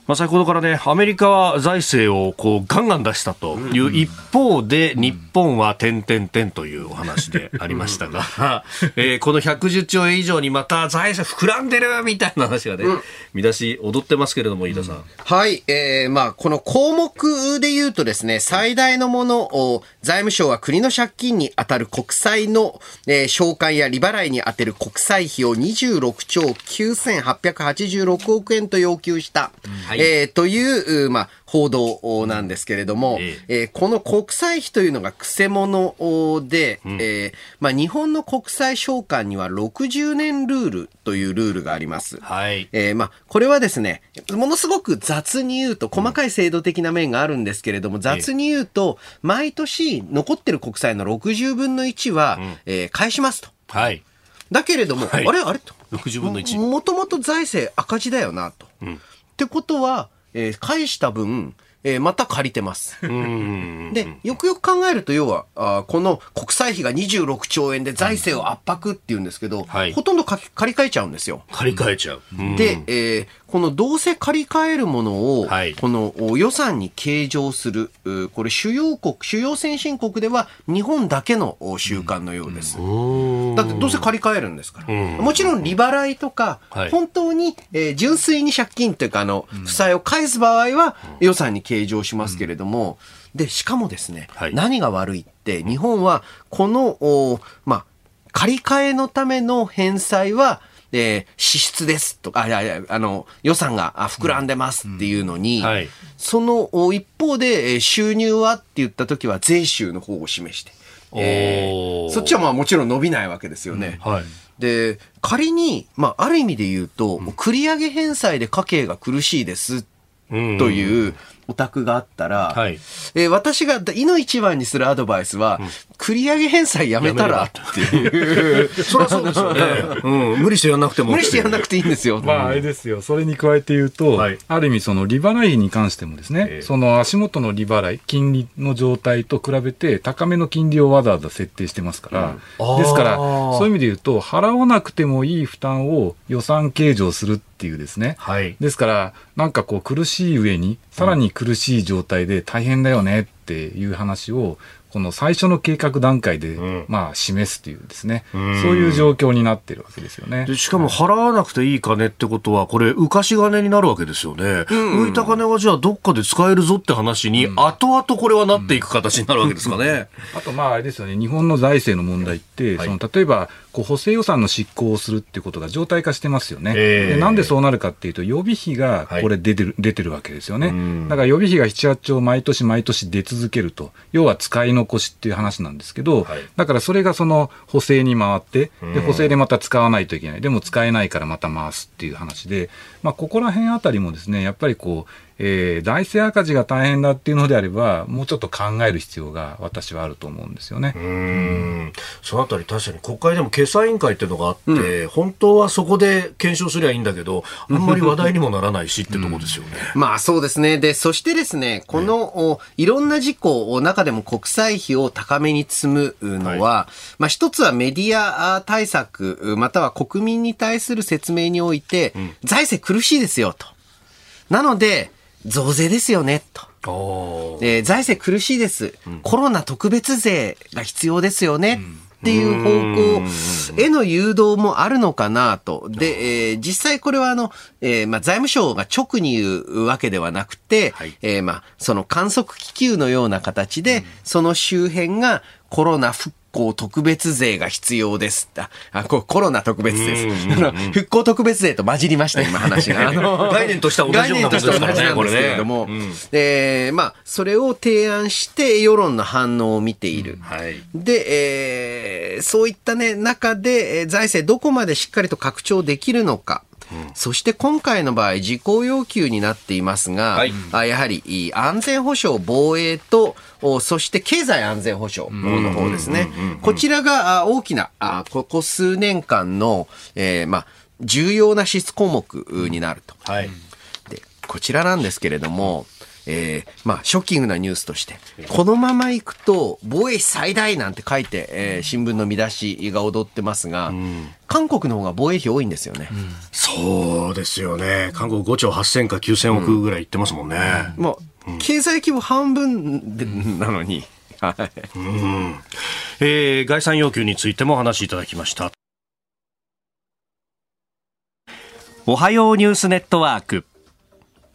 まあ、先ほどからね、アメリカは財政をこうガンガン出したという一方で、日本は点々点というお話でありましたが、えー、この110兆円以上にまた財政膨らんでるみたいな話がね、見出し踊ってますけれども、飯田さん。はい、えー、まあ、この項目で言うとですね、最大のものを、財務省は国の借金に当たる国債の、えー、償還や利払いに当てる国債費を26兆9886億円と要求した。うんはい、えー、という、まあ、報道なんですけれども、ええー、この国債費というのがくせ者で、うん、えー、まあ、日本の国債償還には60年ルールというルールがあります。はい。えー、まあ、これはですね、ものすごく雑に言うと、細かい制度的な面があるんですけれども、雑に言うと、毎年残ってる国債の60分の1は、うん、えー、返しますと。はい。だけれども、はい、あれ？あれ？と。60分の1。もともと財政赤字だよなと。うんってことは、えー、返した分、えー、また借りてます。で、よくよく考えると、要はあ、この国債費が26兆円で財政を圧迫っていうんですけど、はい、ほとんど借り換えちゃうんですよ。借り換えちゃう。で、えー、このどうせ借り換えるものを、はい、この予算に計上する、これ主要国、主要先進国では日本だけの習慣のようです。だってどうせ借り換えるんですから。もちろん利払いとか、はい、本当に、えー、純粋に借金というか、あの、負債を返す場合は予算に計上しますけれども、で、しかもですね、はい、何が悪いって、日本はこの、まあ、借り換えのための返済は、で、支出ですとか、いやいや、あの、予算が膨らんでますっていうのに、うんはい、その一方で収入はって言った時は税収の方を示して、えー、そっちはまあもちろん伸びないわけですよね。うん。はい、で、仮に、まあ、ある意味で言うと、繰り上げ返済で家計が苦しいですというお宅があったら、はい、えー、私がいの一番にするアドバイスは、うん、繰り上げ返済やめたらっていう。そりゃそうですよね。うん。無理してやんなくても。無理してやんなくていいんですよ。まあ、あれですよ。それに加えて言うと、はい、ある意味、その利払いに関してもですね、えー、その足元の利払い、金利の状態と比べて、高めの金利をわざわざ設定してますから、うん、ですから、そういう意味で言うと、払わなくてもいい負担を予算計上するっていうですね。はい、ですから、なんかこう苦しい上に、さらに苦しい状態で大変だよねっていう話を、この最初の計画段階で、まあ、示すというですね、そういう状況になってるわけですよね。しかも払わなくていい金ってことは、これ、浮かし金になるわけですよね。浮いた金はじゃあどっかで使えるぞって話に、後々これはなっていく形になるわけですかね。あと、まあ、あれですよね、日本の財政の問題って、その例えば、こう補正予算の執行をするっていうことが常態化してますよね。でなんでそうなるかっていうと、予備費がこれ出てる、はい、出てるわけですよね。だから予備費が7、8兆毎年毎年出続けると、要は使い残しっていう話なんですけど、はい、だからそれがその補正に回って、で補正でまた使わないといけない。でも使えないからまた回すっていう話で、まあ、ここら辺あたりもですね、やっぱりこう、えー、財政赤字が大変だっていうのであれば、もうちょっと考える必要が私はあると思うんですよね。うんそのあたり確かに国会でも決算委員会っていうのがあって、うん、本当はそこで検証すりゃいいんだけど、あんまり話題にもならないしってとこですよね。うん、まあそうですね。で、そしてですね、この、いろんな事項を中でも国債費を高めに積むのは、はい、まあ一つはメディア対策、または国民に対する説明において、うん、財政苦しいですよと。なので、増税ですよね、と。えー、財政苦しいです、うん、コロナ特別税が必要ですよね。うん。っていう方向への誘導もあるのかなと。で、えー、実際これはあの、えー、まあ、財務省が直に言うわけではなくて、はい、えー、まあ、その観測気球のような形で、その周辺がコロナ復興特別税が必要です。あ、あコロナ特別税です。復興特別税と混じりました、今話が。あの概念としては同じようなことですからね、これね。けれども、ねうん、えー、まあ、それを提案して世論の反応を見ている。うんはい、で、えー、そういったね、中で、財政どこまでしっかりと拡張できるのか。そして今回の場合、事項要求になっていますが、はい、やはり安全保障、防衛と、そして経済安全保障の方ですね。こちらが大きな、ここ数年間の、えー、まあ、重要な支出項目になると。はい、でこちらなんですけれども、えー、まあ、ショッキングなニュースとして、このままいくと、防衛費最大なんて書いて、えー、新聞の見出しが踊ってますが、うん、韓国の方が防衛費多いんですよね。うん、そうですよね。韓国5兆8000か9000億ぐらい言ってますもんね。うん、もう、経済規模半分で、なのに。はい。うん。えー、概算要求についても話しいただきました。おはようニュースネットワーク。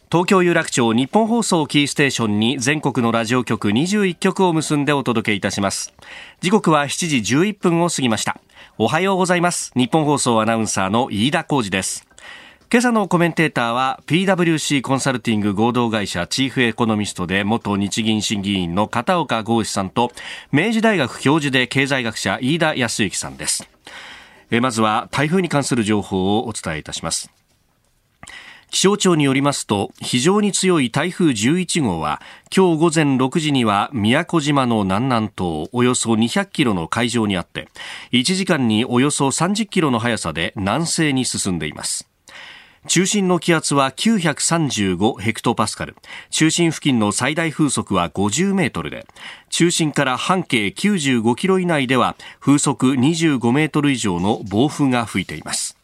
東京有楽町日本放送キーステーションに全国のラジオ局21局を結んでお届けいたします。時刻は7時11分を過ぎました。おはようございます。日本放送アナウンサーの飯田浩二です。今朝のコメンテーターは PWC コンサルティング合同会社チーフエコノミストで元日銀審議員の片岡剛志さんと明治大学教授で経済学者飯田康之さんです。まずは台風に関する情報をお伝えいたします。気象庁によりますと非常に強い台風11号は今日午前6時には宮古島の南南東およそ200キロの海上にあって1時間におよそ30キロの速さで南西に進んでいます。中心の気圧は935ヘクトパスカル。中心付近の最大風速は50メートルで中心から半径95キロ以内では風速25メートル以上の暴風が吹いています。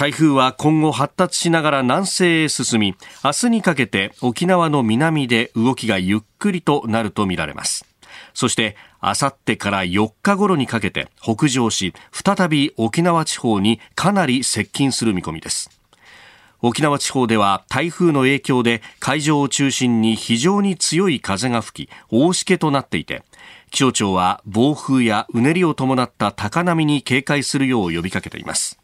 台風は今後発達しながら南西へ進み明日にかけて沖縄の南で動きがゆっくりとなるとみられます。そしてあさってから4日頃にかけて北上し再び沖縄地方にかなり接近する見込みです。沖縄地方では台風の影響で海上を中心に非常に強い風が吹き大しけとなっていて気象庁は暴風やうねりを伴った高波に警戒するよう呼びかけています。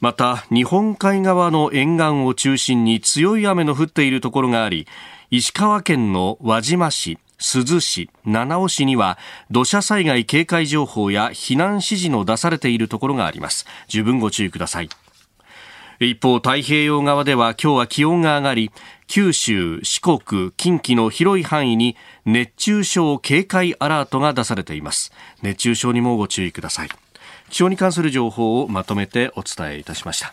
また日本海側の沿岸を中心に強い雨の降っているところがあり石川県の輪島市珠洲市、七尾市には土砂災害警戒情報や避難指示の出されているところがあります。十分ご注意ください。一方太平洋側では今日は気温が上がり九州、四国、近畿の広い範囲に熱中症警戒アラートが出されています。熱中症にもご注意ください。気象に関する情報をまとめてお伝えいたしました。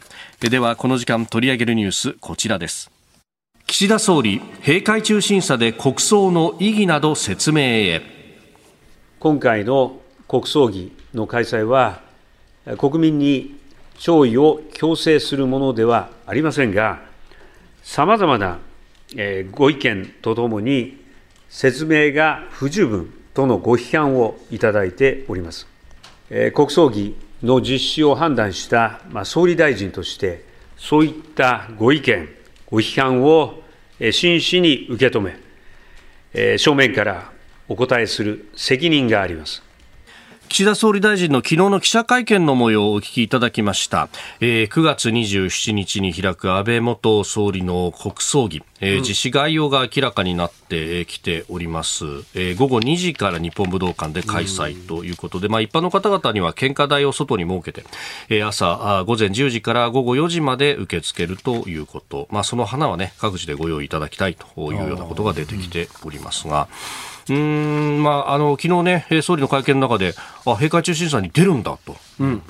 ではこの時間取り上げるニュースこちらです。岸田総理閉会中審査で国葬の意義など説明へ。今回の国葬儀の開催は国民に弔意を強制するものではありませんがさまざまなご意見とともに説明が不十分とのご批判をいただいております。国葬儀の実施を判断した総理大臣として、そういったご意見、ご批判を真摯に受け止め、正面からお答えする責任があります。岸田総理大臣の昨日の記者会見の模様をお聞きいただきました、えー、9月27日に開く安倍元総理の国葬儀、えー、実施概要が明らかになってきております、えー、午後2時から日本武道館で開催ということで、まあ、一般の方々には献花台を外に設けて、えー、朝あ午前10時から午後4時まで受け付けるということ、まあ、その花は、ね、各自でご用意いただきたいというようなことが出てきておりますが。うんまあ、あの昨日ね、総理の会見の中で、あ閉会中審査に出るんだと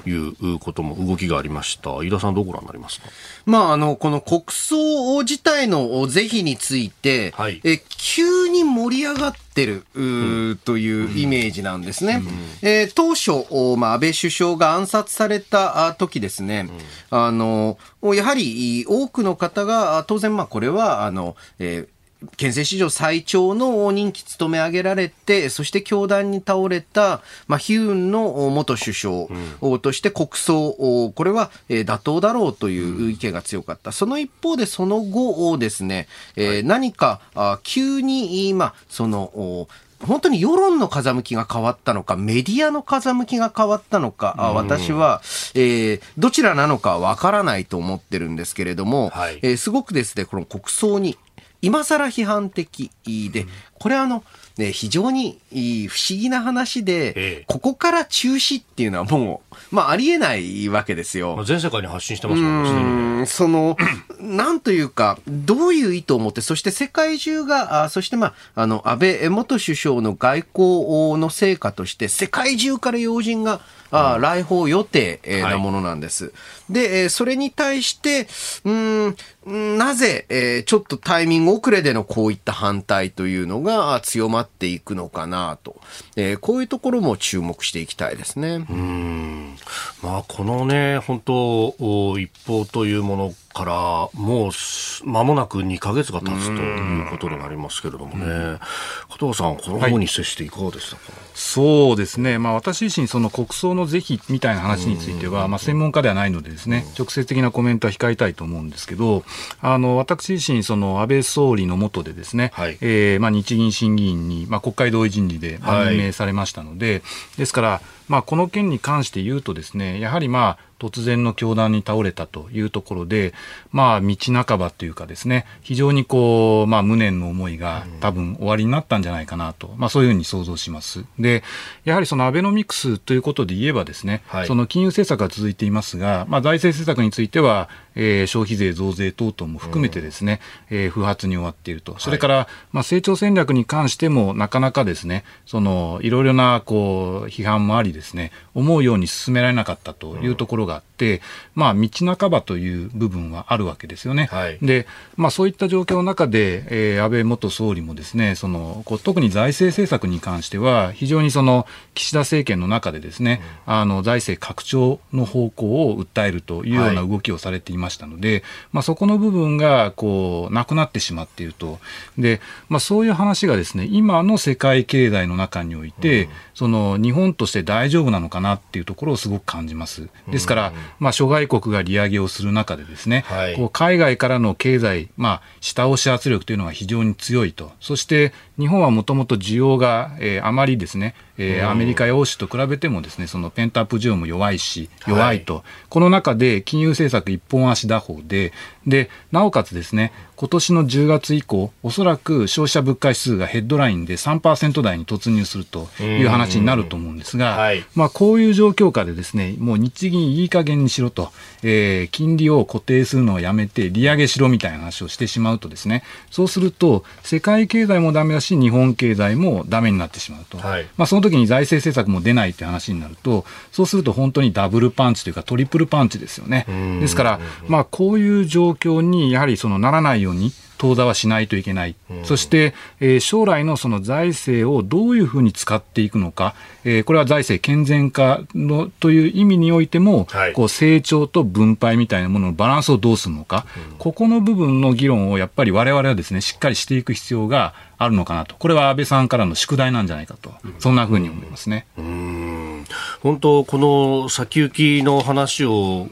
いうことも動きがありました、飯田さん、どうご覧になりますか、まあ、あのこの国葬自体の是非について、はい、え急に盛り上がってる、うん、というイメージなんですね。うん、えー、当初、まあ、安倍首相が暗殺された時ですね、うん、あのやはり多くの方が、当然、まあ、これはあの、えー憲政史上最長の任期務め上げられて、そして教団に倒れた、まあ、ヒュンの元首相として国葬、これは妥当だろうという意見が強かった。その一方で、その後ですね、えー、何か急に、まあ、その、本当に世論の風向きが変わったのか、メディアの風向きが変わったのか、私は、えー、どちらなのかわからないと思ってるんですけれども、はい、えー、すごくですね、この国葬に今更批判的で、これはあの、ね、非常に不思議な話で、ええ、ここから中止っていうのはもう、まあ、ありえないわけですよ。全世界に発信してますもんね。その、なんというか、どういう意図を持って、そして世界中が、あそしてまあ、あの、安倍元首相の外交の成果として、世界中から要人が、あ来訪予定なものなんです。はい、で、それに対して、うん、なぜ、えー、ちょっとタイミング遅れでのこういった反対というのが強まっていくのかなと、えー、こういうところも注目していきたいですね。うんまあ、このね、本当、一報というものからもう間もなく2か月が経つということになりますけれどもね、加藤さん、この方に接していかがでしたか、はい、そうですね、まあ、私自身、その国葬の是非みたいな話については、まあ、専門家ではないので、ですね直接的なコメントは控えたいと思うんですけど、あの私自身、その安倍総理の下で、ですね、はい、えー、まあ、日銀審議員に、まあ、国会同意人事で任命されましたので、はい、ですから、まあ、この件に関して言うとですね、やはりまあ、突然の教団に倒れたというところで、まあ、道半ばというかですね、非常にこう、まあ、無念の思いが多分終わりになったんじゃないかなと、まあ、そういうふうに想像します。で、やはりそのアベノミクスということで言えばですね、はい、その金融政策が続いていますが、まあ、財政政策については、えー、消費税増税等々も含めてですね、うん、えー、不発に終わっていると。それから、はい、まあ、成長戦略に関しても、なかなかですね、その、いろいろな、こう、批判もありですね、思うように進められなかったというところがあって、まあ、道半ばという部分はあるわけですよね。はい、で、まあ、そういった状況の中で、えー、安倍元総理もですね、その、こう特に財政政策に関しては、非常にその、岸田政権の中でですね、うん、あの、財政拡張の方向を訴えるというような動きをされていましたので、はい、まあ、そこの部分が、こう、なくなってしまっていると。で、まあ、そういう話がですね、今の世界経済の中において、うん、その、日本として大丈夫なのかなっていうところをすごく感じます。ですから、まあ、諸外国が利上げをする中でですね、はい、こう海外からの経済、まあ、下押し圧力というのが非常に強いと。そして、日本はもともと需要が、えー、あまりですね、えー、アメリカや欧州と比べてもですねそのペンタップ需要も弱いし弱いと、はい、この中で金融政策一本足打法ででなおかつですね今年の10月以降おそらく消費者物価指数がヘッドラインで3%台に突入するという話になると思うんですが、はい、まあ、こういう状況下でですねもう日銀いい加減にしろと、えー、金利を固定するのをやめて利上げしろみたいな話をしてしまうとですねそうすると世界経済もダメだし日本経済もダメになってしまうと、はい、まあ、その時に財政政策も出ないって話になると、そうすると本当にダブルパンチというかトリプルパンチですよね。ですから、まあ、こういう状況にやはりそのならないように、当座はしないといけない、うん、そして、えー、将来のその財政をどういうふうに使っていくのか、えー、これは財政健全化のという意味においても、はい、こう成長と分配みたいなもののバランスをどうするのか、うん、ここの部分の議論をやっぱり我々はですねしっかりしていく必要があるのかなと、これは安倍さんからの宿題なんじゃないかと、そんなふうに思いますね。本当、この先行きの話を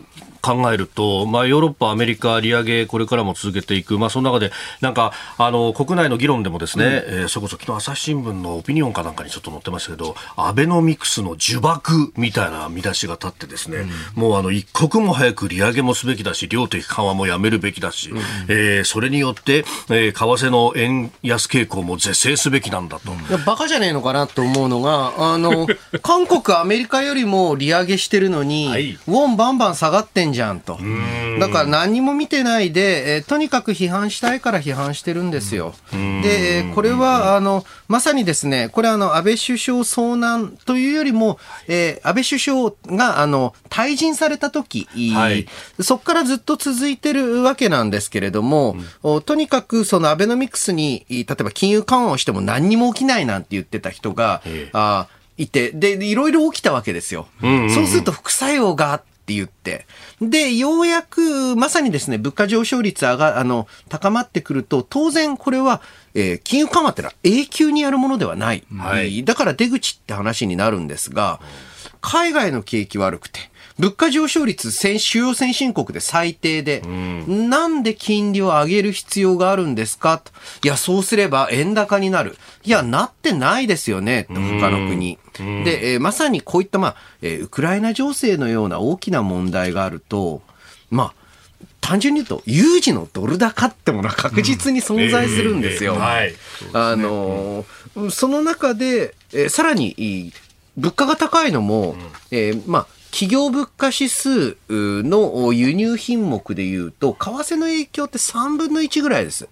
考えると、まあ、ヨーロッパ、アメリカ、利上げ、これからも続けていく、まあ、その中で、なんか、あの、国内の議論でもですね、うん、えー、そこそ昨日朝日新聞のオピニオンかなんかにちょっと載ってましたけど、アベノミクスの呪縛みたいな見出しが立ってですね、うん、もうあの、一刻も早く利上げもすべきだし、量的緩和もやめるべきだし、うん、えー、それによって、えー、為替の円安傾向も是正すべきなんだと。いや、バカじゃねえのかなと思うのが、あの、韓国、アメリカよりも利上げしてるのに、はい、ウォンバンバン下がってんじゃんと。だから何も見てないで、えー、とにかく批判したいから批判してるんですよ。で、これは、あの、まさにですね、これあの、安倍首相遭難というよりも、えー、安倍首相が、あの、退陣された時、はい、そこからずっと続いてるわけなんですけれども、うん、とにかくそのアベノミクスに、例えば金融緩和をしても何にも起きないなんて言ってた人が、あいて、で、いろいろ起きたわけですよ。そうすると副作用があって、って言って。で、ようやく、まさにですね、物価上昇率上が、あの、高まってくると、当然これは、えー、金融緩和ってのは永久にやるものではない。はい。だから出口って話になるんですが、海外の景気悪くて、物価上昇率主要先進国で最低で、うん、なんで金利を上げる必要があるんですか？と。いや、そうすれば円高になる。いや、なってないですよね、と他の国。うん、で、えー、まさにこういった、まあ、えー、ウクライナ情勢のような大きな問題があると、まあ、単純に言うと、有事のドル高ってものは確実に存在するんですよ。あのその中で、えー、さらに、物価が高いのも、うん、えー、まあ、企業物価指数の輸入品目でいうと、為替の影響って3分の1ぐらいです。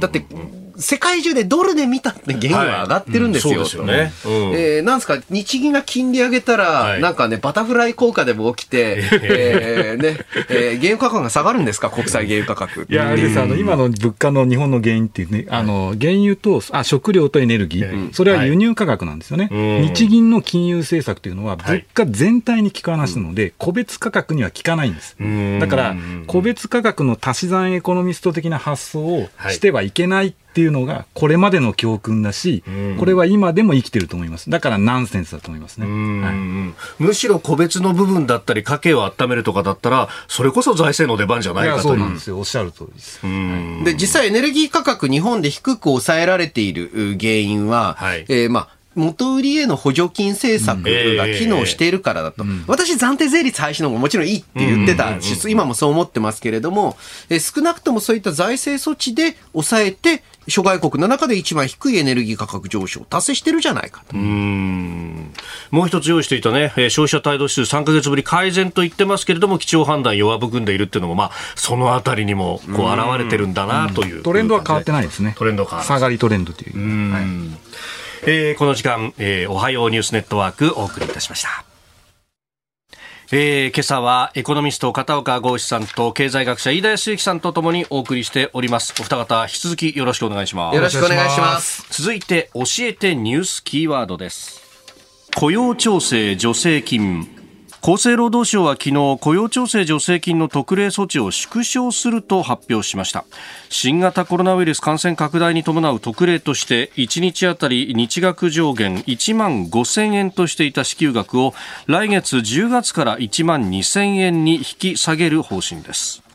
だって、世界中でドルで見たって原油は上がってるんですよ。はい、そうですよね。えー、なんですか、日銀が金利上げたら、はい、なんかね、バタフライ効果でも起きて、えー、ね、えー、原油価格が下がるんですか、国際原油価格。いや、です、あの、今の物価の日本の原因っていうね、あの、原油と、あ、食料とエネルギー、それは輸入価格なんですよね。日銀の金融政策というのは、物価全体に効く話なので、個別価格には効かないんです。だから、個別価格の足し算エコノミスト的な発想をしてはいけないっていうのが、これまでの教訓だし、これは今でも生きてると思います。だからナンセンスだと思いますね。はい、むしろ個別の部分だったり、家計を温めるとかだったら、それこそ財政の出番じゃないかとそうなんですよ。おっしゃる通りです。で、実際エネルギー価格日本で低く抑えられている原因は、はい、えー、まあ、元売りへの補助金政策が機能しているからだと。私、暫定税率廃止の方がもちろんいいって言ってたし、今もそう思ってますけれども、え少なくともそういった財政措置で抑えて、諸外国の中で一番低いエネルギー価格上昇を達成してるじゃないかと。うん。もう一つ用意していたね、消費者態度指数3か月ぶり改善と言ってますけれども、基調判断弱含んでいるっていうのも、まあ、そのあたりにもこう現れてるんだなという。トレンドは変わってないですね。トレンド変わ下がりトレンドという。はいえー、この時間、えー、おはようニュースネットワークお送りいたしました。えー、今朝はエコノミスト片岡剛志さんと経済学者飯田康之さんとともにお送りしております。お二方、引き続きよろしくお願いします。よろしくお願いします。続いて、教えてニュースキーワードです。雇用調整助成金厚生労働省は昨日雇用調整助成金の特例措置を縮小すると発表しました。新型コロナウイルス感染拡大に伴う特例として1日当たり日額上限1万5000円としていた支給額を来月10月から1万2000円に引き下げる方針です。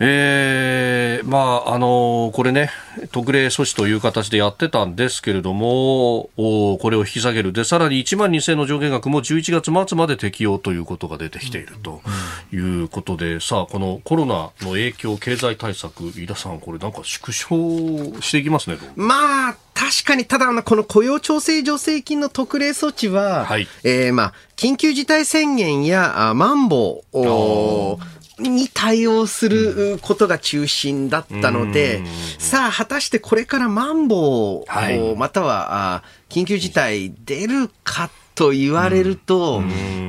えー、まあ、あのこれね、特例措置という形でやってたんですけれども、おこれを引き下げる。で、さらに1万2000円の上限額も11月末まで適用ということが出てきているということで、さあ、このコロナの影響、経済対策、飯田さん、これなんか縮小していきますね。まあ、確かに、ただ、この雇用調整助成金の特例措置は、はい、えー、まあ、緊急事態宣言や、あマンボウ、に対応することが中心だったので、さあ、果たしてこれからマンボウ、はい、または緊急事態出るかと言われると、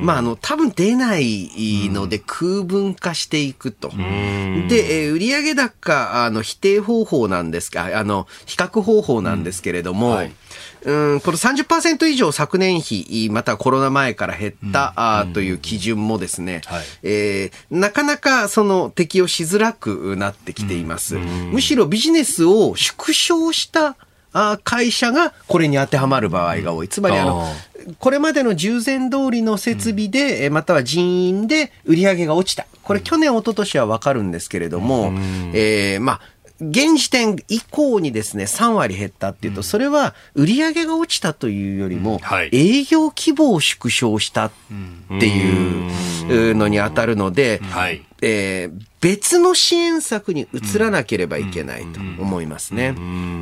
まあ、あの、多分出ないので空分化していくと。で、えー、売上高、あの、否定方法なんですか、あの、比較方法なんですけれども、はいうん、この30%以上昨年比、またはコロナ前から減った、あという基準もですね、はい、えー、なかなかその適用しづらくなってきています。むしろビジネスを縮小した会社がこれに当てはまる場合が多い。つまりあの、これまでの従前通りの設備で、または人員で売り上げが落ちた。これ去年、一昨年はわかるんですけれども、えー、まあ、現時点以降にですね、3割減ったっていうと、それは売り上げが落ちたというよりも、営業規模を縮小したっていうのに当たるので、えー、別の支援策に移らなければいけないと思いますね。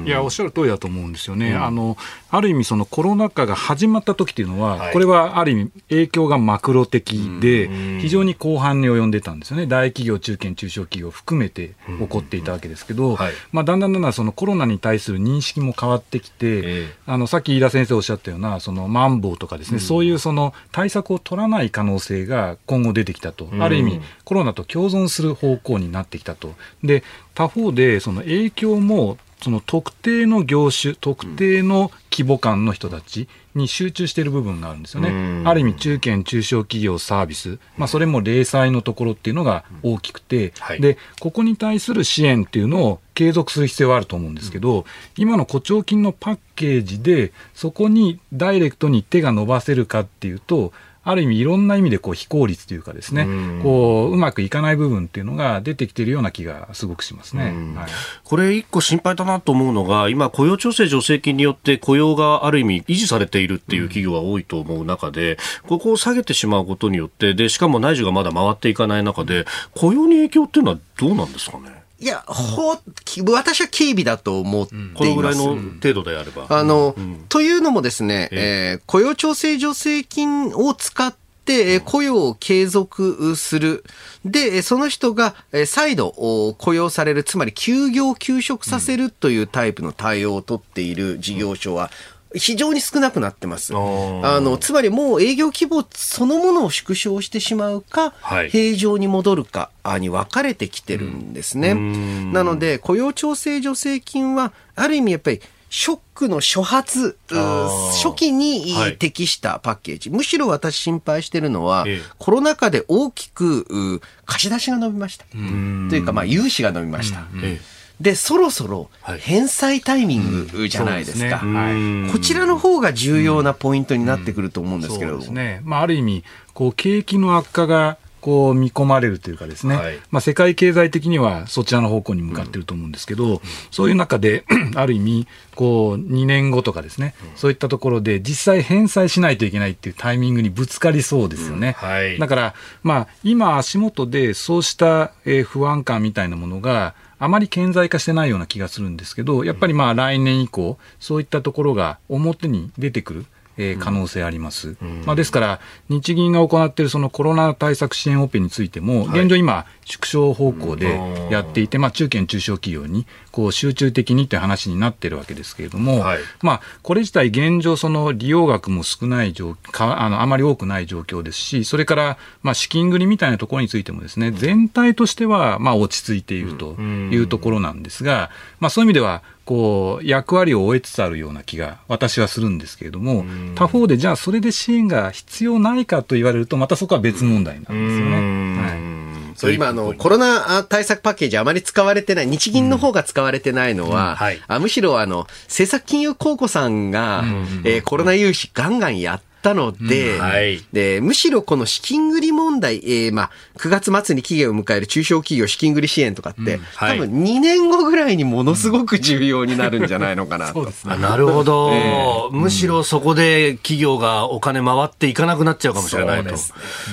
いや、おっしゃる通りだと思うんですよね。うん、あの、ある意味そのコロナ禍が始まった時っていうのは、はい、これはある意味影響がマクロ的で、非常に広範に及んでたんですよね。大企業、中堅、中小企業含めて起こっていたわけですけど、はい、まあ、だんだんだんだんそのコロナに対する認識も変わってきて、えー、あの、さっき飯田先生おっしゃったような、その、マンボウとかですね、うん、そういうその対策を取らない可能性が今後出てきたと。ある意味、コロナと共存する方向になってきたと。で、他方で、その影響も、その特定の業種、特定の規模感の人たちに集中している部分があるんですよね。ある意味、中堅・中小企業サービス、まあ、それも零細のところっていうのが大きくて、はい、で、ここに対する支援っていうのを継続する必要はあると思うんですけど、今の誇張金のパッケージで、そこにダイレクトに手が伸ばせるかっていうと、ある意味いろんな意味でこう非効率というかですね、うこううまくいかない部分っていうのが出てきているような気がすごくしますね。はい、これ一個心配だなと思うのが、今雇用調整助成金によって雇用がある意味維持されているっていう企業が多いと思う中で、ここを下げてしまうことによって、で、しかも内需がまだ回っていかない中で、雇用に影響っていうのはどうなんですかね？いや、ほ、私は警備だと思っています。このぐらいの程度であれば。あの、うん、というのもですね、えー、雇用調整助成金を使っって雇用を継続する。で、その人が再度雇用される、つまり休業休職させるというタイプの対応を取っている事業所は、非常に少なくなってます。あの、つまりもう営業規模そのものを縮小してしまうか、はい、平常に戻るかに分かれてきてるんですね。なので、雇用調整助成金は、ある意味やっぱりショックの初発、初期に適したパッケージ。はい、むしろ私心配してるのは、ええ、コロナ禍で大きく貸し出しが伸びました。というか、まあ、融資が伸びました。えで、そろそろ返済タイミングじゃないですか。こちらの方が重要なポイントになってくると思うんですけれども。ね。まあ、ある意味、こう、景気の悪化がこう見込まれるというかですね、はい、まあ、世界経済的にはそちらの方向に向かっていると思うんですけど、うん、そういう中で、ある意味、こう、2年後とかですね、うん、そういったところで実際返済しないといけないっていうタイミングにぶつかりそうですよね。うん。はい、だから、まあ、今足元でそうした不安感みたいなものが、あまり顕在化してないような気がするんですけど、やっぱりまあ来年以降、そういったところが表に出てくる。えー、可能性あります。うん、まあ、ですから、日銀が行っているそのコロナ対策支援オペについても、現状今、縮小方向でやっていて、まあ、中堅中小企業にこう集中的にという話になってるわけですけれども、はい、まあ、これ自体現状、その利用額も少ない状かあの、あまり多くない状況ですし、それから、まあ、資金繰りみたいなところについてもですね、全体としては、まあ、落ち着いているというところなんですが、まあ、そういう意味では、こう役割を終えつつあるような気が私はするんですけれども、他方でじゃあそれで支援が必要ないかと言われるとまたそこは別問題なんですよね。はい。そう今あのコロナ対策パッケージあまり使われてない日銀の方が使われてないのは、あむしろあの政策金融公庫さんが、うん、えー、コロナ融資ガンガンやってったので、うんはい、で、むしろこの資金繰り問題、えー、まあ、9月末に期限を迎える中小企業資金繰り支援とかって、うんはい、多分2年後ぐらいにものすごく重要になるんじゃないのかなと。ね、なるほど、えー、むしろそこで企業がお金回っていかなくなっちゃうかもしれないと。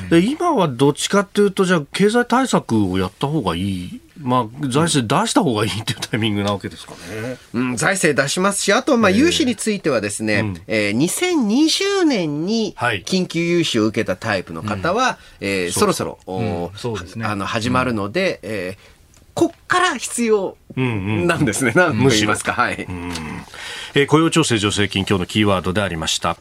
で、ね、今はどっちかっていうと、じゃあ経済対策をやった方がいいまあ、財政出した方がいいっていうタイミングなわけですかね。うん、財政出しますし、あとはまあ融資についてはですね、えー、えー、2020年に緊急融資を受けたタイプの方は、うん、えー、そろそろ、うん。そね、あの始まるので、うん、えー、こっから必要なんですね。うんうん、何と言いますか。はい。うん、えー、雇用調整助成金今日のキーワードでありました。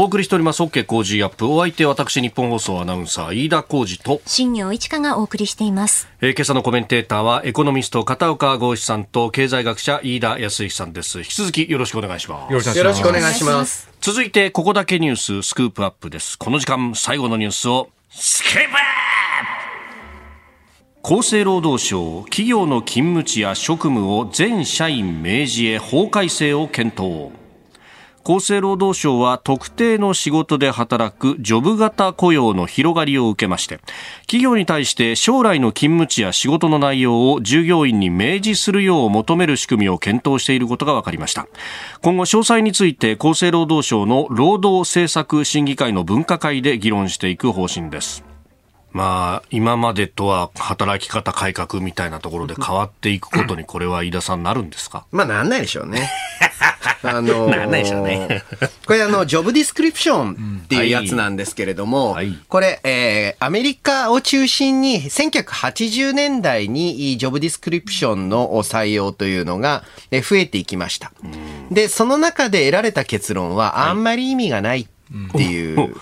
お送りしております OK 工事アップ。お相手私日本放送アナウンサー飯田浩二と。新業一華がお送りしています、えー、今朝のコメンテーターはエコノミスト片岡剛志さんと経済学者飯田康之さんです。引き続きよろしくお願いします。よろしくお願いします。続いてここだけニューススクープアップです。この時間最後のニュースをスクープ!厚生労働省企業の勤務地や職務を全社員明示へ法改正を検討厚生労働省は特定の仕事で働くジョブ型雇用の広がりを受けまして企業に対して将来の勤務地や仕事の内容を従業員に明示するよう求める仕組みを検討していることが分かりました。今後詳細について厚生労働省の労働政策審議会の分科会で議論していく方針です。まあ、今までとは働き方改革みたいなところで変わっていくことに、これは飯田さんなるんですか？まあ、なんないでしょうね。あのー、なんないでしょうね。これあの、ジョブディスクリプションっていうやつなんですけれども、はい、これ、えー、アメリカを中心に1980年代にジョブディスクリプションの採用というのが増えていきました。で、その中で得られた結論はあんまり意味がないっていう。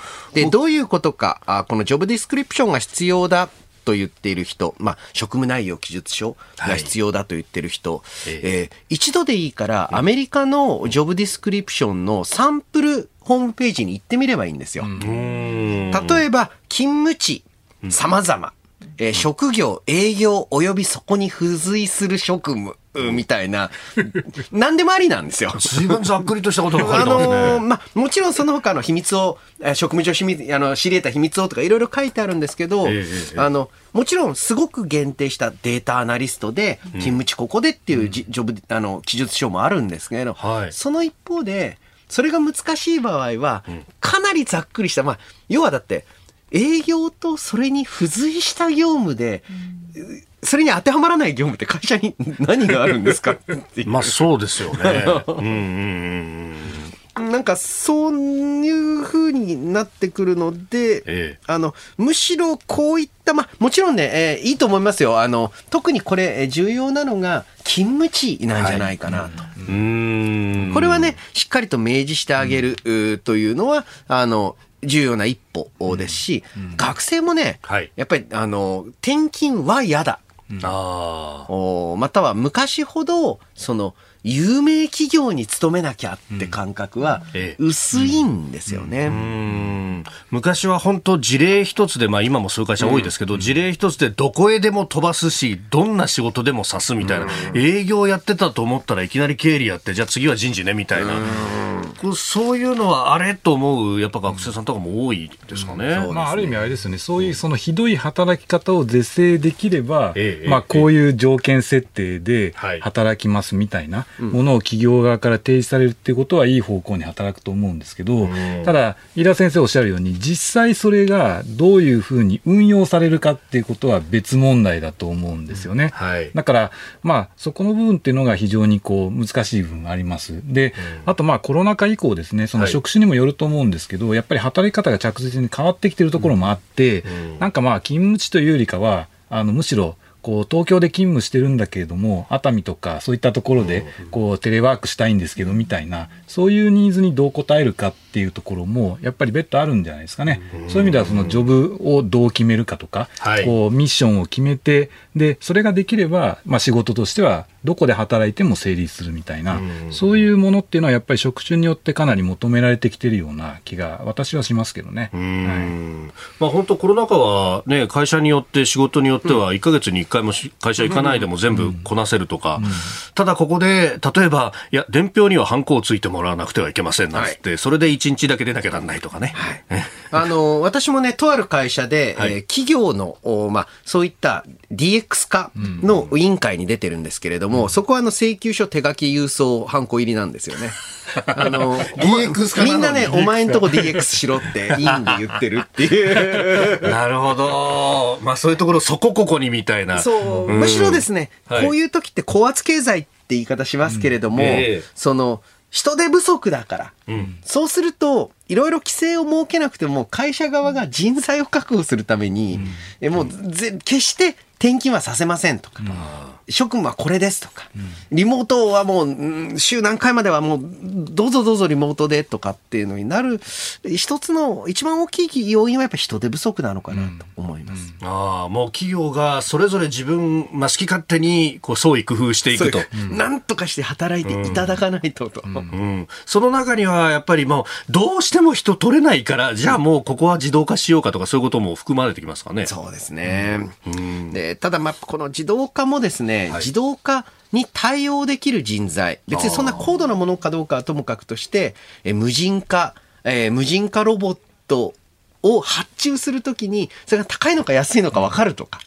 で、どういうことか、あこのジョブディスクリプションが必要だと言っている人、まあ、職務内容記述書が必要だと言ってる人、はい、えー、一度でいいからアメリカのジョブディスクリプションのサンプルホームページに行ってみればいいんですよ。例えば、勤務地、様々、えー、職業、営業及びそこに付随する職務、みたいな、何でもありなんですよ。随分ざっくりとしたことが書いてますね。あのー、まあ、もちろんその他の秘密を、職務上秘密、あの、知り得た秘密をとかいろいろ書いてあるんですけど、えー、あの、もちろんすごく限定したデータアナリストで、勤務地ここでっていうジョブ、あの、記述書もあるんですけど、はい、その一方で、それが難しい場合は、かなりざっくりした、まあ、要はだって、営業とそれに付随した業務で、それに当てはまらない業務って会社に何があるんですか？まあそうですよね。うんうんうんなんかそういうふうになってくるので、ええ、あのむしろこういったまあもちろんね、えー、いいと思いますよ。あの特にこれ重要なのが勤務地なんじゃないかなと。はい、これはねしっかりと明示してあげる、うん、というのはあの重要な一歩ですし、うん。うん、学生もね、はい、やっぱりあの転勤は嫌だ。あおまたは昔ほどその有名企業に勤めなきゃって感覚は薄いんですよね。昔は本当事例一つで、まあ今もそういう会社多いですけど、うん、事例一つでどこへでも飛ばすし、どんな仕事でもさすみたいな、営業やってたと思ったらいきなり経理やって、じゃあ次は人事ねみたいな。そういうのはあれと思うやっぱ学生さんとかも多いですかね。うん、まあ、ある意味あれですよね。そういうそのひどい働き方を是正できれば、ええ、まあこういう条件設定で働きますみたいなものを企業側から提示されるっていうことはいい方向に働くと思うんですけど、うん、ただ飯田先生おっしゃるように実際それがどういうふうに運用されるかっていうことは別問題だと思うんですよね。はい、だからまあそこの部分っていうのが非常にこう難しい部分があります。で、あとまあコロナ禍以降ですね、その職種にもよると思うんですけど、はい、やっぱり働き方が着実に変わってきてるところもあって、うん、なんかまあ勤務地というよりかは、あのむしろこう東京で勤務してるんだけれども熱海とかそういったところでこうテレワークしたいんですけどみたいなそういうニーズにどう応えるかっていうところもやっぱり別途あるんじゃないですかね。そういう意味ではそのジョブをどう決めるかとか、こうミッションを決めてでそれができればまあ仕事としてはどこで働いても成立するみたいな、そういうものっていうのはやっぱり職種によってかなり求められてきてるような気が私はしますけどね。はい、まあ本当コロナ禍はね、会社によって仕事によっては1か月に1回も会社行かないでも全部こなせるとか、ただここで例えば、いや、伝票にはハンコをついてもらわなくてはいけませんなんつって、はい、それで1日だけ出なきゃなんないとかね。はい、あの、私もね、とある会社で、はい、えー、企業の、まあ、そういった DX 化の委員会に出てるんですけれども、も、そこはあの請求書手書き郵送ハンコ入りなんですよね。あの、DX みんなね、お前んとこ DX しろっていいんで言ってるっていう。なるほど。まあそういうところそこここにみたいな。そう。むしろですね、はい、こういう時って高圧経済って言い方しますけれども、うん。えー、その、人手不足だから、うん、そうするといろいろ規制を設けなくても会社側が人材を確保するために、うん、えもうぜ決して転勤はさせませんとか、職務はこれですとか、リモートはもう、週何回まではもう、どうぞどうぞリモートでとかっていうのになる、一つの一番大きい要因はやっぱり人手不足なのかなと思います。うん。うん、ああ、もう企業がそれぞれ自分、まあ、好き勝手にこう創意工夫していくと。なんとかして働いていただかないとと、うん。その中にはやっぱりもう、どうしても人取れないから、じゃあもうここは自動化しようかとかそういうことも含まれてきますかね。そうですね。でただまあ、この自動化もですね、はい、自動化に対応できる人材、別にそんな高度なものかどうかはともかくとして、え無人化、えー、無人化ロボットを発注するときに、それが高いのか安いのか分かるとか、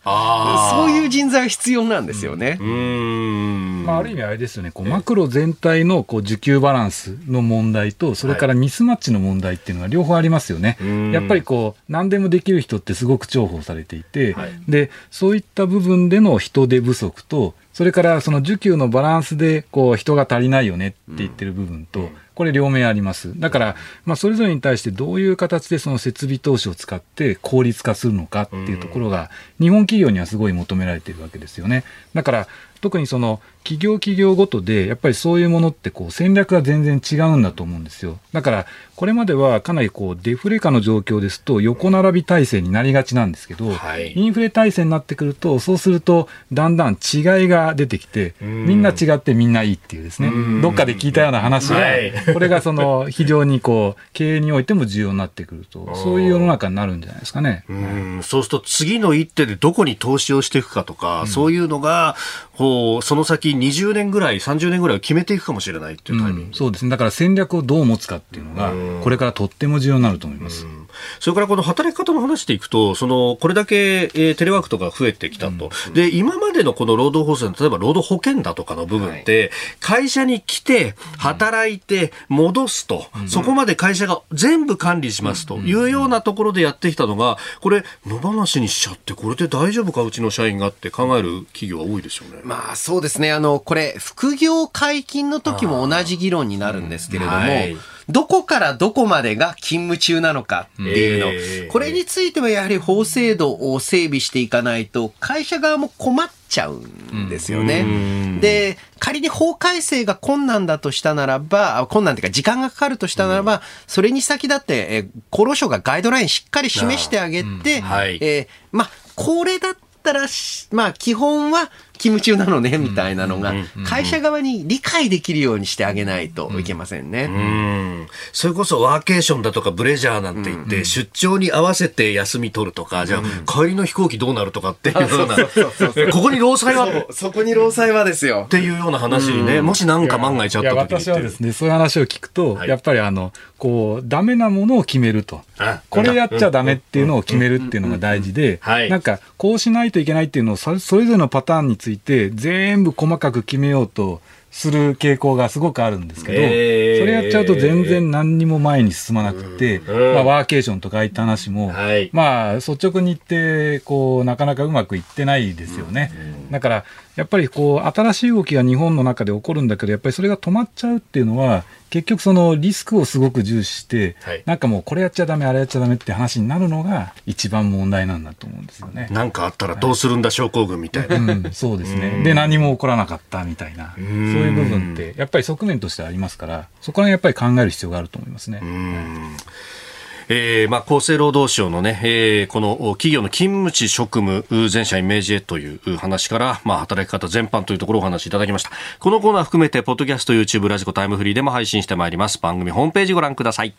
そういう人材が必要なんですよね。うん。まあ、ある意味あれですよね、こうマクロ全体のこう需給バランスの問題と、それからミスマッチの問題っていうのは両方ありますよね。はい、やっぱりこう、何でもできる人ってすごく重宝されていて、はい、で、そういった部分での人手不足と、それからその需給のバランスでこう人が足りないよねって言ってる部分と、これ両面あります。だから、まあ、それぞれに対してどういう形でその設備投資を使って効率化するのかっていうところが、日本企業にはすごい求められているわけですよね。だから、特にその企業企業ごとで、やっぱりそういうものってこう戦略が全然違うんだと思うんですよ。だから、これまではかなりこうデフレ化の状況ですと横並び体制になりがちなんですけど、はい、インフレ体制になってくると、そうするとだんだん違いが出てきて、みんな違ってみんないいっていうですね、どっかで聞いたような話が、はい、これがその非常にこう経営においても重要になってくると、そういう世の中になるんじゃないですかね。うそうすると次の一手でどこに投資をしていくかとか、うん、そういうのが、こう、その先20年ぐらい、30年ぐらいを決めていくかもしれないっていうタイミング、うん、そうですね。だから戦略をどう持つかっていうのが、これからとっても重要になると思います。それからこの働き方の話でいくと、その、これだけ、えー、テレワークとか増えてきたと。で、今までのこの労働法制の、例えば労働保険だとかの部分って、はい、会社に来て、働いて、戻すと、そこまで会社が全部管理しますというようなところでやってきたのが、これ、野放しにしちゃって、これで大丈夫か、うちの社員がって考える企業は多いでしょうね。まあ、そうですね。あの、これ、副業解禁の時も同じ議論になるんですけれども、はいどこからどこまでが勤務中なのかっていうの、えー、これについてはやはり法制度を整備していかないと、会社側も困っちゃうんですよね。で、仮に法改正が困難だとしたならば、困難というか時間がかかるとしたならば、それに先立って、え厚労省がガイドラインしっかり示してあげて、はい、えー、まあ、これだったら、まあ、基本は勤務中なのね、みたいなのが、会社側に理解できるようにしてあげないといけませんね。うん、それこそワーケーションだとかブレジャーなんて言って、出張に合わせて休み取るとか、じゃあ、帰りの飛行機どうなるとかっていうような、ここに労災は？そこに労災はですよ。っていうような話にね、もし何か万が一あった時に。私はですね、そういう話を聞くと、やっぱりあの、こう、ダメなものを決めると。これやっちゃダメっていうのを決めるっていうのが大事で、なん。か、こうしないといけないっていうのを、それぞれのパターンについて、全部細かく決めようとする傾向がすごくあるんですけど、えー、それやっちゃうと全然何にも前に進まなくて、うん、まあ、ワーケーションとかああいった話も、はい、まあ、率直に言って、こう、なかなかうまくいってないですよね。うん、だから、やっぱりこう、新しい動きが日本の中で起こるんだけど、やっぱりそれが止まっちゃうっていうのは、結局そのリスクをすごく重視して、はい、なんかもうこれやっちゃダメ、あれやっちゃダメって話になるのが一番問題なんだと思うんですよね。なんかあったらどうするんだ症候群みたいな。うん、そうですね。で、何も起こらなかったみたいな、そういう部分って、やっぱり側面としてありますから、そこはやっぱり考える必要があると思いますね。えーまあ、厚生労働省のね、えー、この企業の勤務地職務全社イメージへという話から、まあ、働き方全般というところをお話しいただきました。このコーナー含めて、ポッドキャスト、YouTube、ラジコ、タイムフリーでも配信してまいります。番組ホームページご覧ください。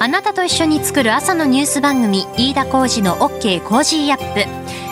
あなたと一緒に作る朝のニュース番組、飯田浩二の OK コージーアップ。